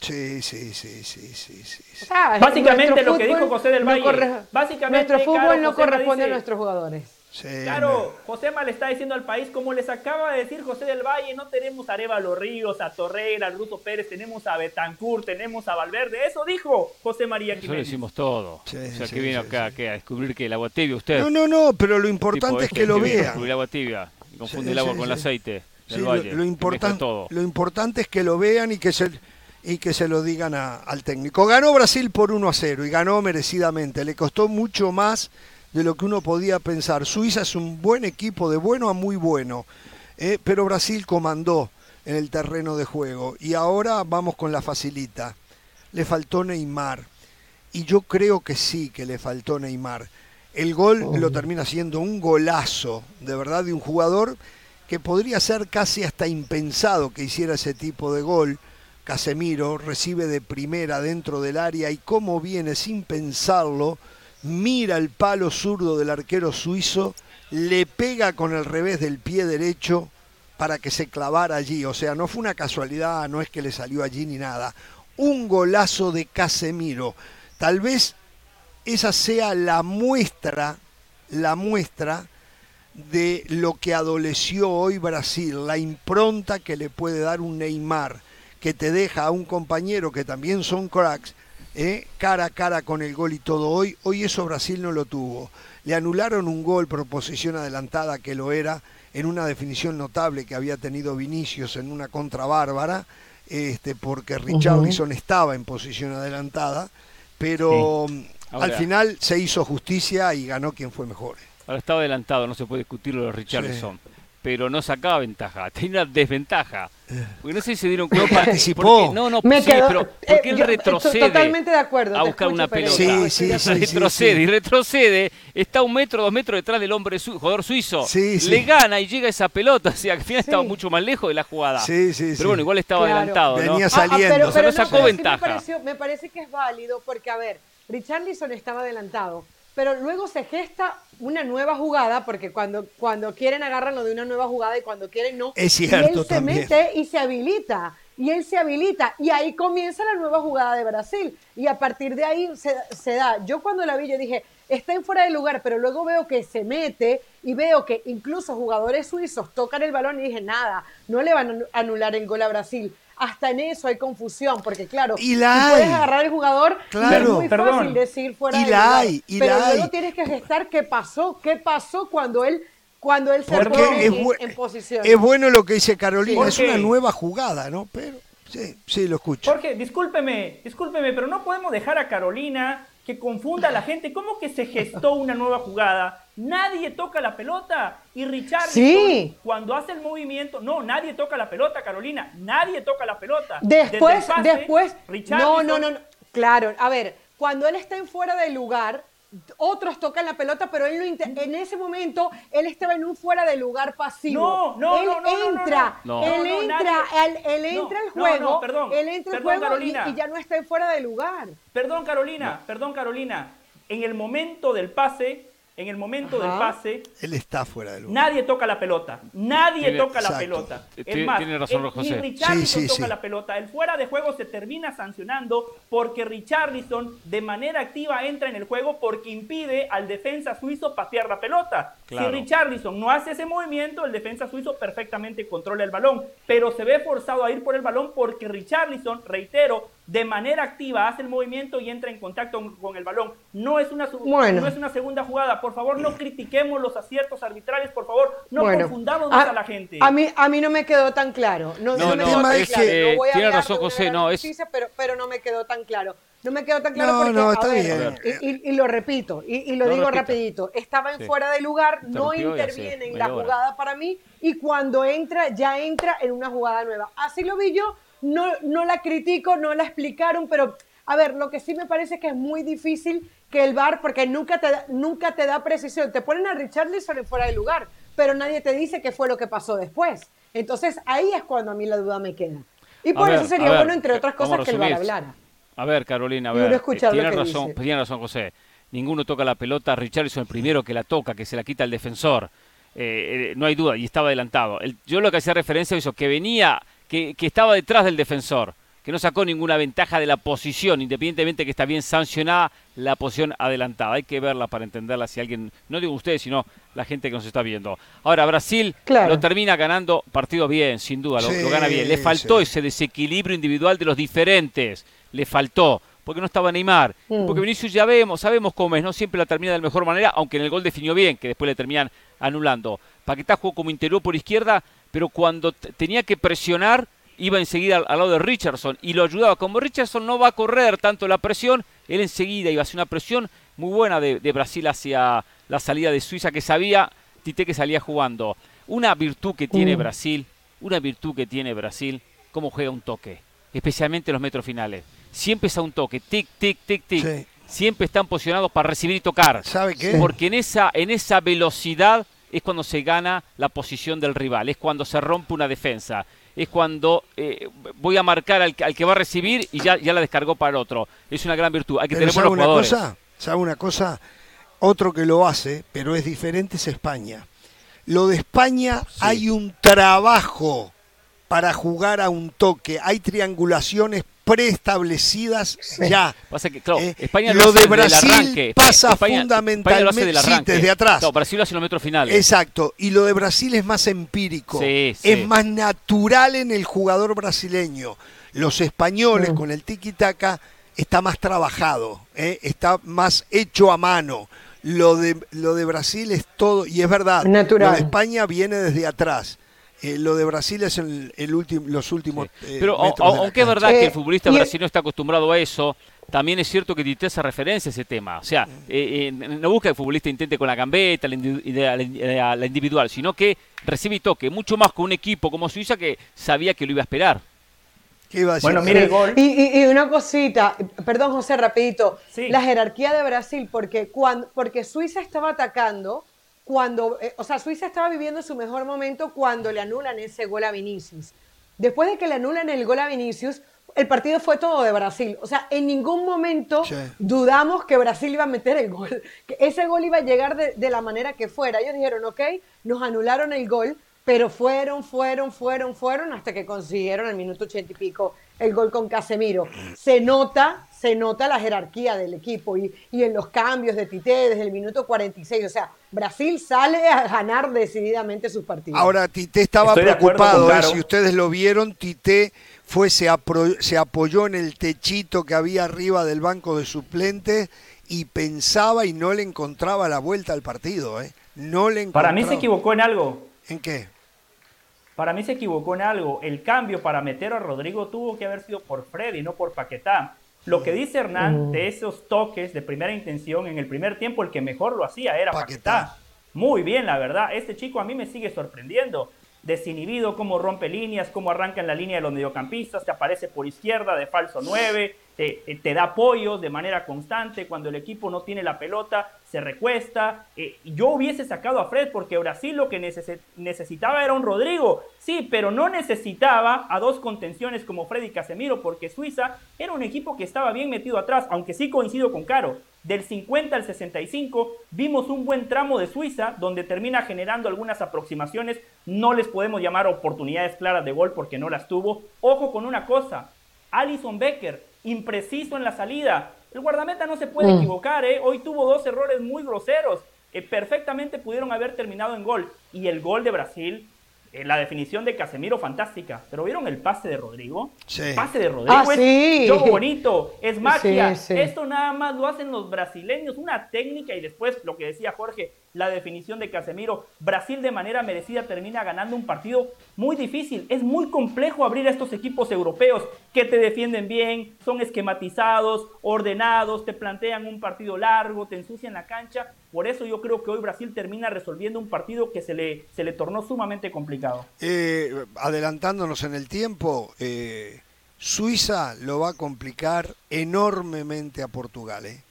Sí, sí, sí, sí, sí, sí. sea, Básicamente lo que dijo José del no Valle. corre- Básicamente, nuestro fútbol claro, no corresponde dice- a nuestros jugadores. Sí, Claro, Josema le está diciendo al país, como les acaba de decir José del Valle, no tenemos a Arevalo Ríos, a Torreira, al Ruto Pérez, tenemos a Betancourt, tenemos a Valverde. Eso dijo José María Eso lo Jiménez. hicimos todo. Sí, o sea, sí, que vino sí, acá sí. ¿qué? a descubrir que el agua tibia usted. No, no, no, pero lo importante es este que lo vino a vean. descubrir el agua tibia. Y Confunde Sí, el agua sí, con el aceite del lo, lo que importan- mezcla todo. lo importante es que lo vean y que se, y que se lo digan a- al técnico. Ganó Brasil por 1 a 0 y ganó merecidamente. Le costó mucho más de lo que uno podía pensar. Suiza es un buen equipo, de bueno a muy bueno, eh, pero Brasil comandó en el terreno de juego. Y ahora vamos con la facilita. Le faltó Neymar. Y yo creo que sí que le faltó Neymar. El gol lo termina siendo un golazo, de verdad, de un jugador que podría ser casi hasta impensado que hiciera ese tipo de gol. Casemiro recibe de primera dentro del área y cómo viene sin pensarlo, mira el palo zurdo del arquero suizo, le pega con el revés del pie derecho para que se clavara allí. O sea, no fue una casualidad, no es que le salió allí ni nada. Un golazo de Casemiro. Tal vez esa sea la muestra, la muestra de lo que adoleció hoy Brasil, la impronta que le puede dar un Neymar, que te deja a un compañero que también son cracks, ¿eh? cara a cara con el gol y todo hoy. Hoy eso Brasil no lo tuvo. Le anularon un gol por posición adelantada que lo era en una definición notable que había tenido Vinicius en una contra bárbara, este, porque Richarlison estaba en posición adelantada, pero al final se hizo justicia y ganó quien fue mejor. Ahora estaba adelantado, no se puede discutir lo de Richarlison pero no sacaba ventaja, (laughs) tenía una desventaja. Porque no sé si se dieron cuenta. (laughs) participó. no, no, sí, pero porque él eh, retrocede. Totalmente de acuerdo. A buscar una pelota. Sí, sí, (laughs) sí, retrocede y retrocede. Está un metro, dos metros detrás del hombre jugador suizo. Le gana y llega esa pelota. O sea, al final estaba mucho más lejos de la jugada. Sí, sí, Pero bueno, igual estaba adelantado. Venía saliendo. Ah, ah, pero, no sacó ventaja. me, parece que es válido porque, a ver, Richarlison estaba adelantado pero luego se gesta una nueva jugada, porque cuando, cuando quieren agarran lo de una nueva jugada y cuando quieren no. Es cierto. Y él se mete y se habilita. Y él se habilita. Y ahí comienza la nueva jugada de Brasil. Y a partir de ahí se, se da. Yo cuando la vi, yo dije, está en fuera de lugar, pero luego veo que se mete y veo que incluso jugadores suizos tocan el balón y dije, nada, no le van a anular el gol a Brasil hasta en eso hay confusión, porque claro, y la puedes agarrar el jugador claro. es muy fácil decir fuera y de la hay, y pero la luego tienes que gestar qué pasó, qué pasó cuando él cuando él se pone en, en, posición. Es bueno lo que dice Carolina, es una nueva jugada, ¿no? Pero sí, sí lo escucho. Jorge, discúlpeme, discúlpeme, pero no podemos dejar a Carolina que confunda a la gente. ¿Cómo que se gestó una nueva jugada? Nadie toca la pelota. Y Richard, cuando hace el movimiento, no, nadie toca la pelota, Carolina. Nadie toca la pelota. Después, después. no, no, no, no. Claro, a ver, cuando él está en fuera de lugar, otros tocan la pelota, pero él en ese momento él estaba en un fuera de lugar pasivo. No, no, él no, entra, él entra, él, entra al juego, perdón, él entra al juego y, ya no está en fuera de lugar. Perdón, Carolina, perdón, Carolina. En el momento del pase, en el momento del pase. Él está fuera del lugar. Nadie toca la pelota. Nadie toca la pelota. Es más, tiene razón, José. Richarlison toca la pelota. El fuera de juego se termina sancionando porque Richarlison de manera activa entra en el juego porque impide al defensa suizo patear la pelota. Si Richarlison no hace ese movimiento, el defensa suizo perfectamente controla el balón. Pero se ve forzado a ir por el balón porque Richarlison, reitero, de manera activa hace el movimiento y entra en contacto con el balón. No es una, no es una segunda jugada. Por favor, no critiquemos los aciertos arbitrales. Por favor, no confundamos a, la gente. A mí, a mí no me quedó tan claro. No, no, no, no es que, tiene razón José. No, es... pero, pero no me quedó tan claro. No me quedó tan claro porque, no, está bien. Y, lo repito, y, lo digo rapidito, estaba en fuera de lugar, no interviene en la jugada para mí, y cuando entra, ya entra en una jugada nueva. Así lo vi yo, no, no la critico, no la explicaron, pero a ver, lo que sí me parece que es muy difícil que el VAR, porque nunca te, da, nunca te da precisión, te ponen a Richarlison fuera de lugar, pero nadie te dice qué fue lo que pasó después. Entonces ahí es cuando a mí la duda me queda. Y por eso sería bueno, entre otras cosas, que el VAR hablara. A ver, Carolina, a ver, tiene, razón, tiene razón José. Ninguno toca la pelota, Richarlison el primero que la toca, que se la quita el defensor. Eh, eh, no hay duda, y estaba adelantado. yo lo que hacía referencia a eso, que venía que, estaba detrás del defensor, que no sacó ninguna ventaja de la posición, independientemente que está bien sancionada la posición adelantada. Hay que verla para entenderla si alguien, no digo ustedes, sino la gente que nos está viendo. Ahora, Brasil lo termina ganando partido bien, sin duda, lo, gana bien. Le faltó ese desequilibrio individual de los diferentes, le faltó porque no estaba Neymar, mm. porque Vinicius ya vemos, sabemos cómo es, no siempre la termina de la mejor manera, aunque en el gol definió bien, que después le terminan anulando. Paquetá jugó como interior por izquierda, pero cuando tenía que presionar iba enseguida al, lado de Richardson y lo ayudaba. Como Richardson no va a correr tanto la presión, él enseguida iba a hacer una presión muy buena de, Brasil hacia la salida de Suiza, que sabía Tite que salía jugando. Una virtud que tiene mm. Brasil, una virtud que tiene Brasil, cómo juega un toque, especialmente en los metros finales. Siempre está un toque, tic, tic, tic, tic. Siempre están posicionados para recibir y tocar. ¿Sabe qué? Porque en esa, en esa velocidad es cuando se gana la posición del rival, es cuando se rompe una defensa, es cuando eh, voy a marcar al, que va a recibir y ya, ya la descargó para el otro. Es una gran virtud. Hay que tener buenos una Cosa? ¿Sabe una cosa? Otro que lo hace, pero es diferente, es España. Lo de España hay un trabajo para jugar a un toque. Hay triangulaciones preestablecidas ya. Pasa que, claro, eh, España lo, de Brasil pasa fundamentalmente desde atrás. Claro, Brasil lo hace en los metros finales. Exacto, y lo de Brasil es más empírico, es más natural en el jugador brasileño. Los españoles con el tiki-taka está más trabajado, ¿eh? está más hecho a mano. Lo de, lo de Brasil es todo, y es verdad, Natural. lo de España viene desde atrás. Eh, lo de Brasil es el, el último, los últimos. eh, Pero aunque es verdad que Eh, el futbolista y- brasileño está acostumbrado a eso, también es cierto que Tite hace referencia a ese tema. O sea, eh, eh, no busca que el futbolista intente con la gambeta, la, indi- la- la- la individual, sino que recibe y toque, mucho más con un equipo como Suiza que sabía que lo iba a esperar. ¿Qué iba a decir? Bueno, mire el gol. Y, y- y una cosita, perdón José, rapidito, Sí. la jerarquía de Brasil, porque, cuando, porque Suiza estaba atacando, cuando, eh, o sea, Suiza estaba viviendo su mejor momento cuando le anulan ese gol a Vinicius. Después de que le anulan el gol a Vinicius, el partido fue todo de Brasil. O sea, en ningún momento Sí. dudamos que Brasil iba a meter el gol, (laughs) que ese gol iba a llegar de, de la manera que fuera. Ellos dijeron, ok, nos anularon el gol, pero fueron, fueron, fueron, fueron hasta que consiguieron al minuto ochenta y pico el gol con Casemiro. Se nota, se nota la jerarquía del equipo y, y en los cambios de Tite desde el minuto 46. O sea, Brasil sale a ganar decididamente sus partidos. Ahora, Tite estaba Estoy preocupado, eh, si ustedes lo vieron, Tite fue, se, apro- se apoyó en el techito que había arriba del banco de suplentes y pensaba y no le encontraba la vuelta al partido. ¿eh? No le encontraba. Para mí se equivocó en algo. ¿En qué? Para mí se equivocó en algo. El cambio para meter a Rodrigo tuvo que haber sido por Freddy, no por Paquetá. Lo que dice Hernán de esos toques de primera intención en el primer tiempo, el que mejor lo hacía era Paquetá. Paquetá. Muy bien, la verdad. Este chico a mí me sigue sorprendiendo. Desinhibido, cómo rompe líneas, cómo arranca en la línea de los mediocampistas, te aparece por izquierda de falso 9, te, eh, te da apoyos de manera constante. Cuando el equipo no tiene la pelota, se recuesta. Eh, yo hubiese sacado a Fred porque Brasil lo que necesi- necesitaba era un Rodrigo. Sí, pero no necesitaba a dos contenciones como Fred y Casemiro porque Suiza era un equipo que estaba bien metido atrás, aunque sí coincido con Caro. Del 50 al 65 vimos un buen tramo de Suiza donde termina generando algunas aproximaciones. No les podemos llamar oportunidades claras de gol porque no las tuvo. Ojo con una cosa, Alison Becker, impreciso en la salida. El guardameta no se puede equivocar, ¿eh? Hoy tuvo dos errores muy groseros. Eh, perfectamente pudieron haber terminado en gol. Y el gol de Brasil, eh, la definición de Casemiro, fantástica. ¿Pero vieron el pase de Rodrigo? Sí. El pase de Rodrigo Ah, es sí. bonito, es magia. Sí, sí. Esto nada más lo hacen los brasileños, una técnica y después lo que decía Jorge, la definición de Casemiro. Brasil de manera merecida termina ganando un partido muy difícil. Es muy complejo abrir a estos equipos europeos que te defienden bien, son esquematizados, ordenados, te plantean un partido largo, te ensucian la cancha. Por eso yo creo que hoy Brasil termina resolviendo un partido que se le, se le tornó sumamente complicado. Eh, adelantándonos en el tiempo, eh, Suiza lo va a complicar enormemente a Portugal. ¿eh?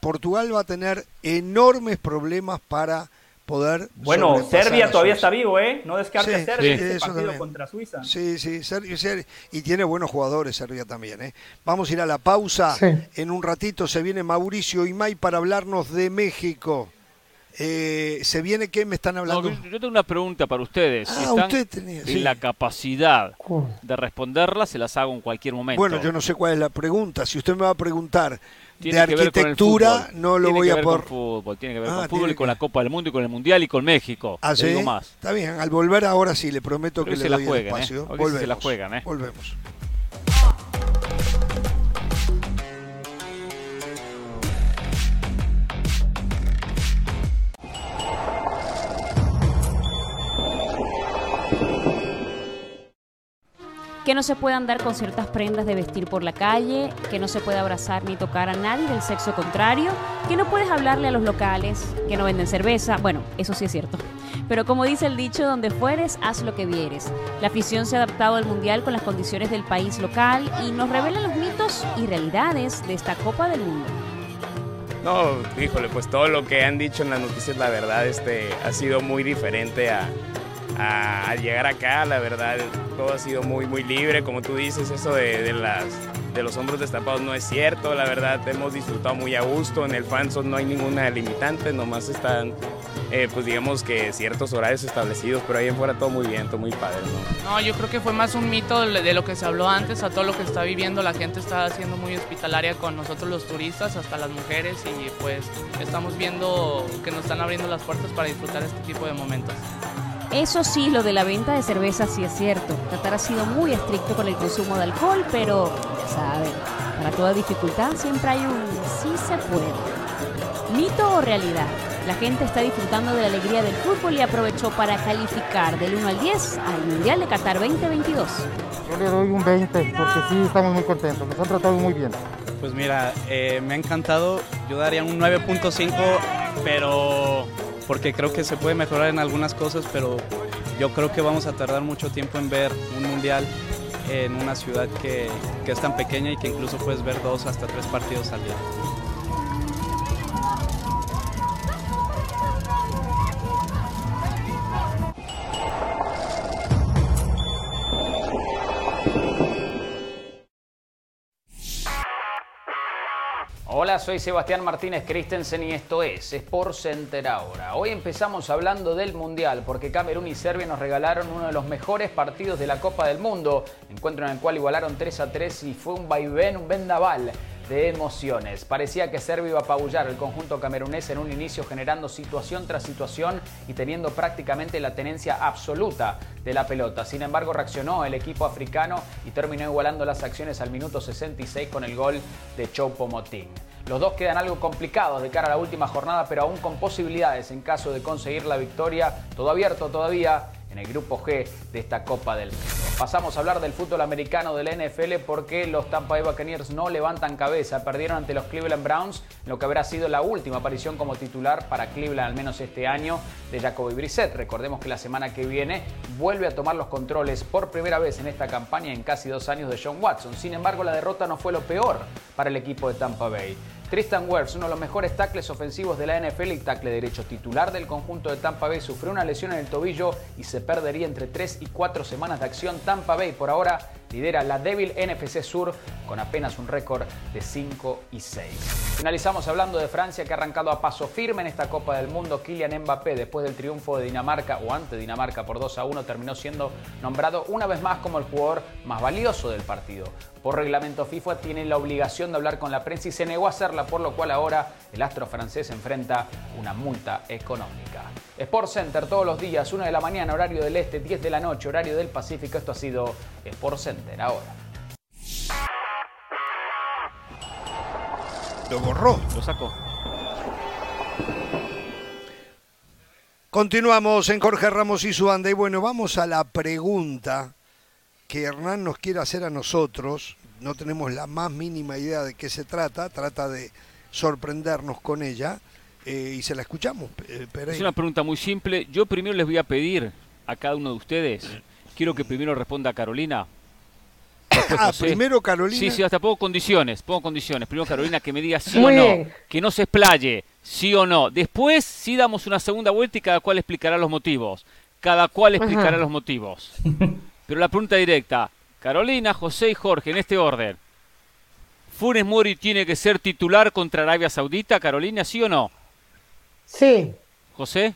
Portugal va a tener enormes problemas para poder. Bueno, Serbia todavía está vivo, ¿eh? No descarte Sí, a Serbia sí, en este eso partido también. contra Suiza. Sí, sí, Serbia, Serbia- y tiene buenos jugadores Serbia también. ¿eh? Vamos a ir a la pausa. Sí. En un ratito se viene Mauricio Imay para hablarnos de México. Eh, ¿Se viene qué me están No, hablando? yo tengo una pregunta para ustedes. Si Ah, están usted tenía, en sí. la capacidad de responderlas, se las hago en cualquier momento. Bueno, yo no sé cuál es la pregunta. Si usted me va a preguntar Tiene de que ver con el arquitectura, fútbol. no lo Tiene voy que a con fútbol, tiene que ver Ah, con fútbol y con la Copa del Mundo y con el Mundial y con México. Ah, ¿sí? más. Está bien, al volver ahora sí, le prometo Pero que le se la doy juegan, el espacio. ¿eh? Volvemos. se la juegan, ¿eh? Volvemos. Que no se puede andar con ciertas prendas de vestir por la calle, que no se puede abrazar ni tocar a nadie del sexo contrario, que no puedes hablarle a los locales, que no venden cerveza, bueno, eso sí es cierto. Pero como dice el dicho, donde fueres, haz lo que vieres. La afición se ha adaptado al Mundial con las condiciones del país local y nos revela los mitos y realidades de esta Copa del Mundo. No, híjole, pues todo lo que han dicho en las noticias, la verdad, este, ha sido muy diferente a, a- llegar acá, la verdad, todo ha sido muy, muy libre, como tú dices, eso de, las, de los hombros destapados no es cierto, la verdad, hemos disfrutado muy a gusto, en el fanzone no hay ninguna limitante, nomás están, eh, pues digamos que ciertos horarios establecidos, pero ahí en fuera todo muy bien, todo muy padre, ¿no? No, yo creo que fue más un mito de lo que se habló antes, a todo lo que está viviendo. La gente está siendo muy hospitalaria con nosotros los turistas, hasta las mujeres, y pues estamos viendo que nos están abriendo las puertas para disfrutar este tipo de momentos. Eso sí, lo de la venta de cerveza sí es cierto. Qatar ha sido muy estricto con el consumo de alcohol, pero, ya saben, para toda dificultad siempre hay un sí se puede. ¿Mito o realidad? La gente está disfrutando de la alegría del fútbol y aprovechó para calificar del 1 al 10 al Mundial de Qatar 2022. Yo le doy un 20 porque sí estamos muy contentos, nos han tratado muy bien. Pues mira, eh, me ha encantado, yo daría un 9.5, pero porque creo que se puede mejorar en algunas cosas, pero yo creo que vamos a tardar mucho tiempo en ver un mundial en una ciudad que, que es tan pequeña y que incluso puedes ver dos hasta tres partidos al día. Soy Sebastián Martínez Christensen y esto es Sport Center ahora. Hoy empezamos hablando del Mundial porque Camerún y Serbia nos regalaron uno de los mejores partidos de la Copa del Mundo, encuentro en el cual igualaron 3 a 3 y fue un vaivén, un vendaval de emociones. Parecía que Serbia iba a apabullar el conjunto camerunés en un inicio generando situación tras situación y teniendo prácticamente la tenencia absoluta de la pelota. Sin embargo, reaccionó el equipo africano y terminó igualando las acciones al minuto 66 con el gol de Choupo Moting. Los dos quedan algo complicados de cara a la última jornada, pero aún con posibilidades en caso de conseguir la victoria. Todo abierto todavía en el grupo G de esta Copa del Mundo. Pasamos a hablar del fútbol americano de la NFL porque los Tampa Bay Buccaneers no levantan cabeza. Perdieron ante los Cleveland Browns, lo que habrá sido la última aparición como titular para Cleveland, al menos este año, de Jacoby Brissett. Recordemos que la semana que viene vuelve a tomar los controles por primera vez en esta campaña en casi dos años de John Watson. Sin embargo, la derrota no fue lo peor para el equipo de Tampa Bay. Tristan Wirfs, uno de los mejores tackles ofensivos de la NFL y tackle derecho titular del conjunto de Tampa Bay, sufrió una lesión en el tobillo y se perdería entre 3 y 4 semanas de acción. Tampa Bay por ahora lidera la débil NFC Sur con apenas un récord de 5 y 6. Finalizamos hablando de Francia que ha arrancado a paso firme en esta Copa del Mundo. Kylian Mbappé, después del triunfo de Dinamarca o ante Dinamarca por 2 a 1, terminó siendo nombrado una vez más como el jugador más valioso del partido. Por reglamento FIFA tiene la obligación de hablar con la prensa y se negó a hacerla, por lo cual ahora el astro francés enfrenta una multa económica. Sport Center todos los días, 1 de la mañana, horario del este, 10 de la noche, horario del Pacífico. Esto ha sido Sport Center ahora. Lo borró. Lo sacó. Continuamos en Jorge Ramos y su banda. Y bueno, vamos a la pregunta que Hernán nos quiere hacer a nosotros. No tenemos la más mínima idea de qué se trata. Trata de sorprendernos con ella. Eh, y se la escuchamos, eh, Pereira. Es una pregunta muy simple. Yo primero les voy a pedir a cada uno de ustedes, quiero que primero responda Carolina. (coughs) Ah, José. primero Carolina. Sí, sí, hasta pongo condiciones, pongo condiciones. Primero Carolina que me diga sí Muy o no, bien. que no se explaye, sí o no. Después sí damos una segunda vuelta y cada cual explicará los motivos. Cada cual explicará Ajá. los motivos. (laughs) Pero la pregunta directa, Carolina, José y Jorge, en este orden. ¿Funes Mori tiene que ser titular contra Arabia Saudita, Carolina, sí o no? Sí. José,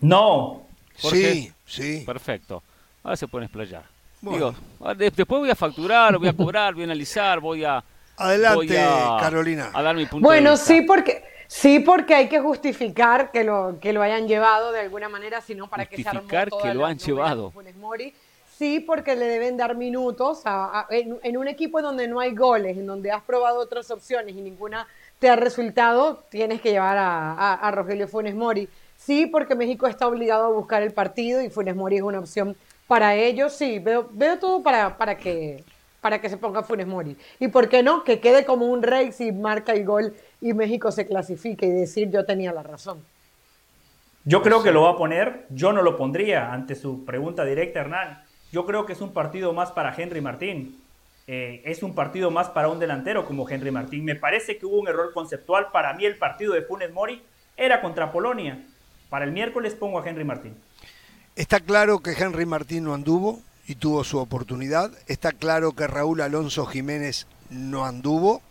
No. Jorge. Sí, sí. perfecto. Ahora se pueden explayar. Bueno. Digo, después voy a facturar, voy a cobrar, voy a analizar, voy a... Adelante, voy a- Carolina. A dar mi punto Bueno, de vista. sí, porque sí, porque hay que justificar que lo, que lo hayan llevado de alguna manera, sino para que se armó Justificar toda que lo han llevado. Mori. Sí, porque le deben dar minutos a- a- en, en un equipo donde no hay goles, en donde has probado otras opciones y ninguna te ha resultado, tienes que llevar a, a- a Rogelio Funes Mori. Sí, porque México está obligado a buscar el partido y Funes Mori es una opción para ellos. Sí, veo, veo todo para, para que para que se ponga Funes Mori. Y por qué no, que quede como un rey si marca el gol y México se clasifique y decir yo tenía la razón. Yo creo que lo va a poner, yo no lo pondría ante su pregunta directa, Hernán. Yo creo que es un partido más para Henry Martín. Eh, es un partido más para un delantero como Henry Martín. Me parece que hubo un error conceptual. Para mí el partido de Funes Mori era contra Polonia. Para el miércoles pongo a Henry Martín. Está claro que Henry Martín no anduvo y tuvo su oportunidad. Está claro que Raúl Alonso Jiménez no anduvo,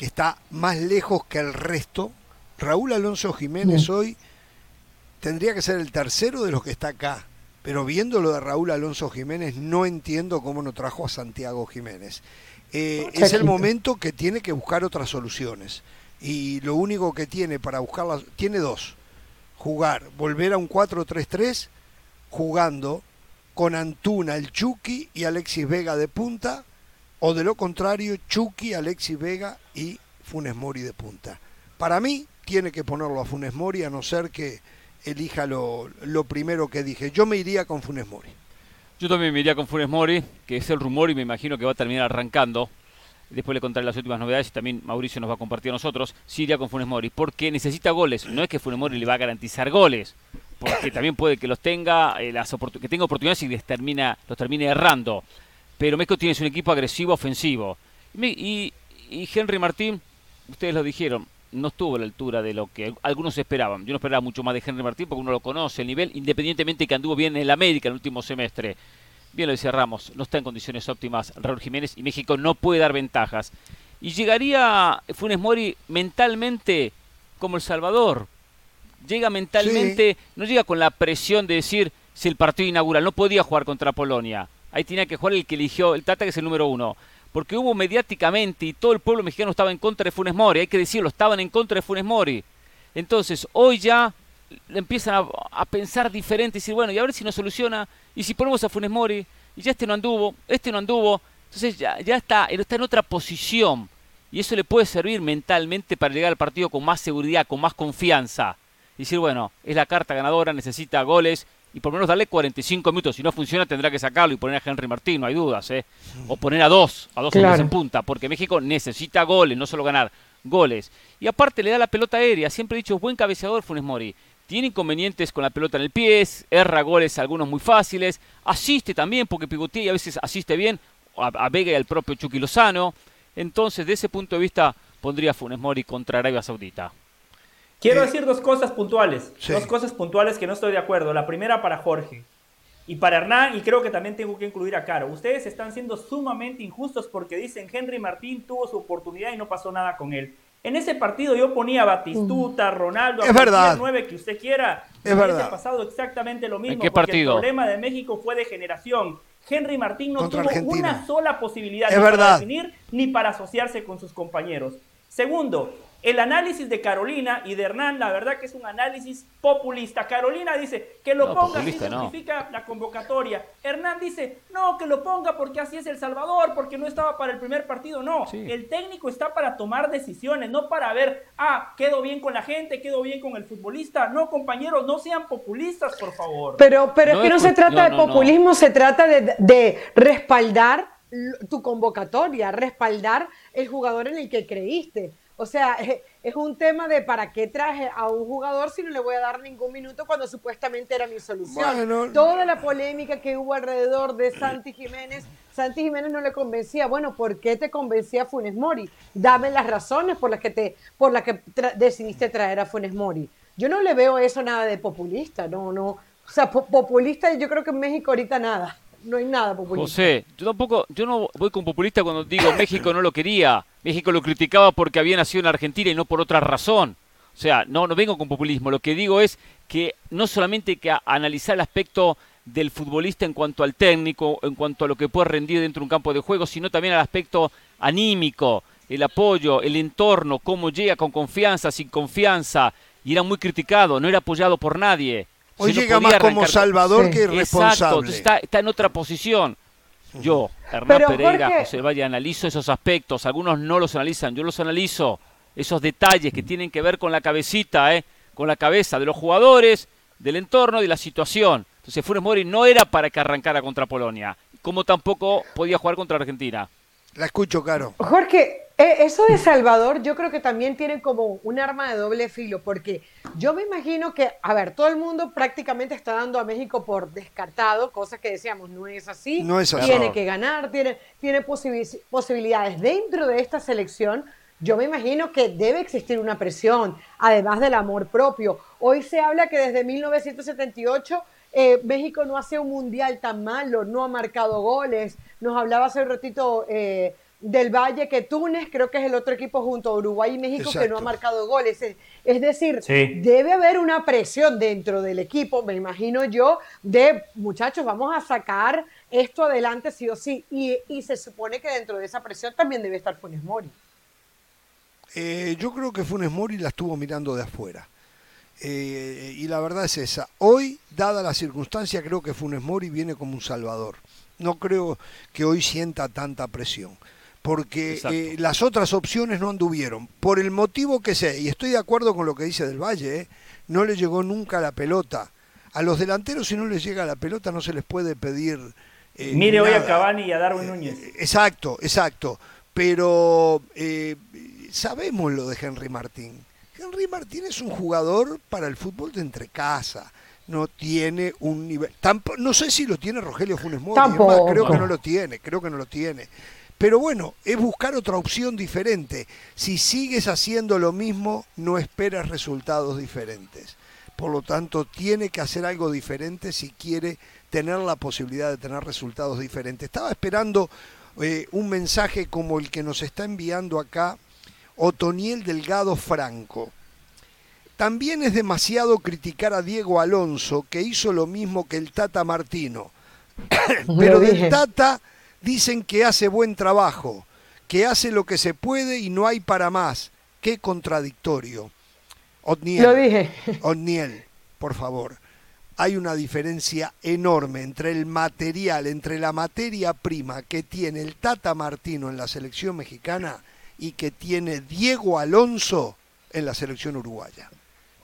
que está más lejos que el resto. Raúl Alonso Jiménez hoy tendría que ser el tercero de los que está acá. Pero viendo lo de Raúl Alonso Jiménez, no entiendo cómo no trajo a Santiago Jiménez. Eh, es el momento que tiene que buscar otras soluciones. Y lo único que tiene para buscarlas, tiene dos. jugar, volver a un 4-3-3 jugando con Antuna, el Chucky y Alexis Vega de punta, o de lo contrario, Chucky, Alexis Vega y Funes Mori de punta. Para mí, tiene que ponerlo a Funes Mori, a no ser que elija lo, lo primero que dije. Yo me iría con Funes Mori. Yo también me iría con Funes Mori, que es el rumor y me imagino que va a terminar arrancando. Después le contaré las últimas novedades y también Mauricio nos va a compartir a nosotros. Sí iría con Funes Mori, porque necesita goles. No es que Funes Mori le va a garantizar goles, porque también puede que los tenga, eh, que tenga oportunidades y les termina, los termine errando. Pero México tiene un equipo agresivo, ofensivo. Y, y Henry Martín, ustedes lo dijeron, no estuvo a la altura de lo que algunos esperaban. Yo no esperaba mucho más de Henry Martín porque uno lo conoce, el nivel, independientemente que anduvo bien en el América en el último semestre. Bien lo decía Ramos, no está en condiciones óptimas Raúl Jiménez y México no puede dar ventajas. Y llegaría Funes Mori mentalmente como El Salvador. Llega mentalmente, no llega con la presión de decir si el partido inaugural no podía jugar contra Polonia. Ahí tenía que jugar el que eligió el Tata, que es el número uno porque hubo mediáticamente y todo el pueblo mexicano estaba en contra de Funes Mori, hay que decirlo, estaban en contra de Funes Mori. Entonces, hoy ya empiezan a, pensar diferente y decir, bueno, y a ver si nos soluciona, y si ponemos a Funes Mori, y ya este no anduvo, este no anduvo, entonces ya, ya está, está en otra posición. Y eso le puede servir mentalmente para llegar al partido con más seguridad, con más confianza. Y decir, bueno, es la carta ganadora, necesita goles, y por lo menos darle 45 minutos. Si no funciona, tendrá que sacarlo y poner a Henry Martín, no hay dudas. ¿eh? O poner a dos, a dos en punta, porque México necesita goles, no solo ganar, goles. Y aparte le da la pelota aérea. Siempre he dicho, buen cabeceador Funes Mori. Tiene inconvenientes con la pelota en el pie, erra goles algunos muy fáciles, asiste también, porque pivotea y a veces asiste bien, a, Vega y al propio Chucky Lozano. Entonces, de ese punto de vista, pondría Funes Mori contra Arabia Saudita. Quiero decir dos cosas puntuales. Dos cosas puntuales que no estoy de acuerdo. La primera para Jorge. Y para Hernán, y creo que también tengo que incluir a Caro. Ustedes están siendo sumamente injustos porque dicen Henry Martín tuvo su oportunidad y no pasó nada con él. En ese partido yo ponía a Batistuta, Ronaldo, a cualquier nueve que usted quiera. Es verdad. Ha pasado exactamente lo mismo. ¿En qué partido? el problema de México fue de generación. Henry Martín no tuvo una sola posibilidad ni para definir ni para asociarse con sus compañeros. Segundo, el análisis de Carolina y de Hernán, la verdad que es un análisis populista. Carolina dice que lo ponga, así significa la convocatoria. Hernán dice, no, que lo ponga porque así es El Salvador, porque no estaba para el primer partido. No, el técnico está para tomar decisiones, no para ver, ah, quedo bien con la gente, quedo bien con el futbolista. No, compañeros, no sean populistas, por favor. Pero, pero es que no se trata de populismo, se trata de, de respaldar tu convocatoria, respaldar el jugador en el que creíste. O sea, (laughs) es un tema de para qué traje a un jugador si no le voy a dar ningún minuto cuando supuestamente era mi solución. Toda la polémica que hubo alrededor de Santi Jiménez, Santi Jiménez no le convencía. Bueno, ¿por qué te convencía Funes Mori? Dame las razones por las que te, por las que decidiste traer a Funes Mori. Yo no le veo eso nada de populista, no, no. O sea, populista yo creo que en México ahorita nada no hay nada populista. José, yo tampoco, yo no voy con populista cuando digo México no lo quería. México lo criticaba porque había nacido en Argentina y no por otra razón. O sea, no, no vengo con populismo. Lo que digo es que no solamente hay que analizar el aspecto del futbolista en cuanto al técnico, en cuanto a lo que puede rendir dentro de un campo de juego, sino también al aspecto anímico, el apoyo, el entorno, cómo llega con confianza, sin confianza, y era muy criticado, no era apoyado por nadie. Hoy llega más como salvador que responsable. Exacto, está, en otra posición. Yo, Hernán Pereira, José Valle, analizo esos aspectos. Algunos no los analizan, yo los analizo. Esos detalles que tienen que ver con la cabecita, ¿eh? con la cabeza de los jugadores, del entorno y de la situación. Entonces Funes Mori no era para que arrancara contra Polonia, como tampoco podía jugar contra Argentina. La escucho, Caro. Jorge, eso de Salvador yo creo que también tiene como un arma de doble filo, porque yo me imagino que, a ver, todo el mundo prácticamente está dando a México por descartado, cosas que decíamos, no es así, no es tiene que ganar, tiene, tiene posibilidades. Dentro de esta selección, yo me imagino que debe existir una presión, además del amor propio. Hoy se habla que desde 1978 eh, México no hace un mundial tan malo, no ha marcado goles. Nos hablaba hace un ratito eh, del Valle que Túnez creo que es el otro equipo junto a Uruguay y México que no ha marcado goles. Es, decir, debe haber una presión dentro del equipo, me imagino yo, de muchachos, vamos a sacar esto adelante sí o sí. Y, se supone que dentro de esa presión también debe estar Funes Mori. Eh, yo creo que Funes Mori la estuvo mirando de afuera. Eh, y la verdad es esa. Hoy, dada la circunstancia, creo que Funes Mori viene como un salvador. No creo que hoy sienta tanta presión. Porque eh, las otras opciones no anduvieron. Por el motivo que sé, y estoy de acuerdo con lo que dice Del Valle, eh, no le llegó nunca la pelota. A los delanteros, si no les llega la pelota, no se les puede pedir. Mire hoy a Cavani y a Darwin Núñez. exacto, exacto. Pero sabemos lo de Henry Martín Henry Martín es un jugador para el fútbol de entre casa. No tiene un nivel. no sé si lo tiene Rogelio Funes Mori. creo que no lo tiene. Creo que no lo tiene. Pero bueno, es buscar otra opción diferente. Si sigues haciendo lo mismo, no esperas resultados diferentes. Por lo tanto, tiene que hacer algo diferente si quiere tener la posibilidad de tener resultados diferentes. Estaba esperando eh, un mensaje como el que nos está enviando acá Otoniel Delgado Franco. También es demasiado criticar a Diego Alonso, que hizo lo mismo que el Tata Martino. (coughs) Pero del Tata dicen que hace buen trabajo, que hace lo que se puede y no hay para más. Qué contradictorio. Otniel, lo dije. (laughs) Otniel, por favor. Hay una diferencia enorme entre el material, entre la materia prima que tiene el Tata Martino en la selección mexicana y que tiene Diego Alonso en la selección uruguaya.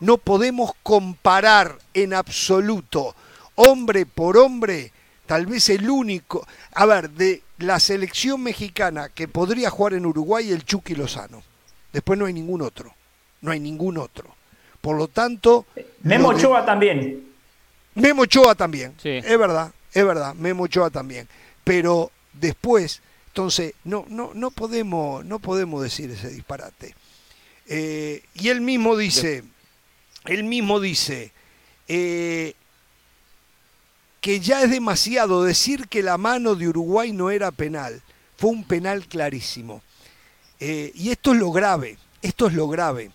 No podemos comparar en absoluto, hombre por hombre, tal vez el único, a ver, de la selección mexicana que podría jugar en Uruguay, el Chucky Lozano. Después no hay ningún otro, no hay ningún otro. Por lo tanto... Memo Ochoa también. Memo Ochoa también, es verdad, es verdad, Memo Ochoa también. Pero después entonces, no, no, no, podemos, no podemos decir ese disparate. Eh, y él mismo dice, él mismo dice eh, que ya es demasiado decir que la mano de Uruguay no era penal. Fue un penal clarísimo. Eh, y esto es lo grave, esto es lo grave.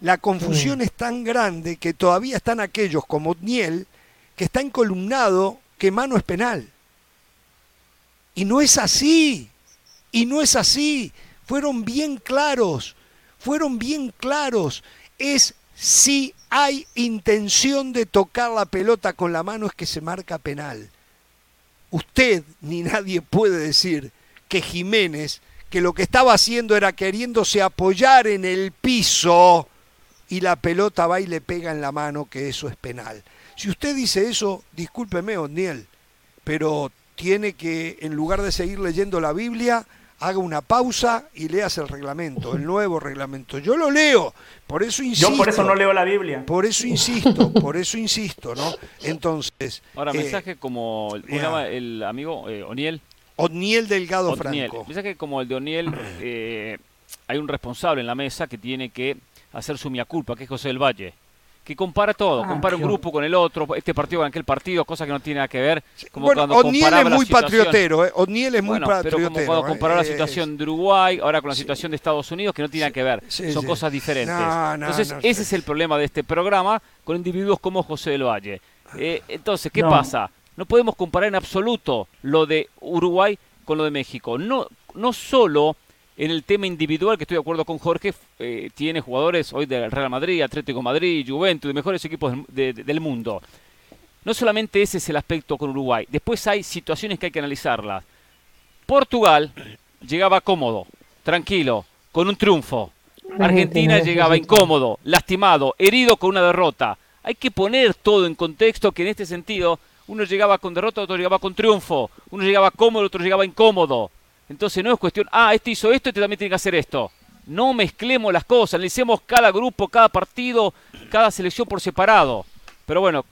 La confusión es tan grande que todavía están aquellos como Niel que está encolumnado que mano es penal. Y no es así. Y no es así. Fueron bien claros. Fueron bien claros. Es si hay intención de tocar la pelota con la mano es que se marca penal. Usted ni nadie puede decir que Jiménez, que lo que estaba haciendo era queriéndose apoyar en el piso y la pelota va y le pega en la mano, que eso es penal. Si usted dice eso, discúlpeme, O'Neill, pero tiene que, en lugar de seguir leyendo la Biblia, haga una pausa y leas el reglamento, el nuevo reglamento. Yo lo leo, por eso insisto. Yo por eso no leo la Biblia. Por eso insisto, por eso insisto, ¿no? Entonces. Ahora, eh, mensaje como el amigo eh, Oniel. Oniel Delgado Franco. Mensaje como el de Oniel, eh, hay un responsable en la mesa que tiene que hacer su mia culpa, que es José del Valle que compara todo, ah, compara un grupo con el otro, este partido con aquel partido, cosa que no tiene nada que ver. Como bueno, O'Neill es muy patriotero, ¿eh? O'Neill es muy patriotero. Pero como cuando ¿eh? comparó la situación de Uruguay, ahora con la situación de Estados Unidos, que no tiene nada que ver, son cosas diferentes. entonces, ese es el problema de este programa con individuos como José del Valle. Eh, entonces, ¿qué pasa? No podemos comparar en absoluto lo de Uruguay con lo de México. No, no solo en el tema individual, que estoy de acuerdo con Jorge, eh, tiene jugadores hoy del Real Madrid, Atlético Madrid, Juventus, de mejores equipos del mundo. No solamente ese es el aspecto con Uruguay, después hay situaciones que hay que analizarlas. Portugal llegaba cómodo, tranquilo, con un triunfo. Argentina llegaba incómodo, lastimado, herido con una derrota. Hay que poner todo en contexto que en este sentido uno llegaba con derrota, otro llegaba con triunfo, uno llegaba cómodo, otro llegaba incómodo. Entonces no es cuestión, ah, este hizo esto, este también tiene que hacer esto. No mezclemos las cosas, analicemos cada grupo, cada partido, cada selección por separado. Pero bueno,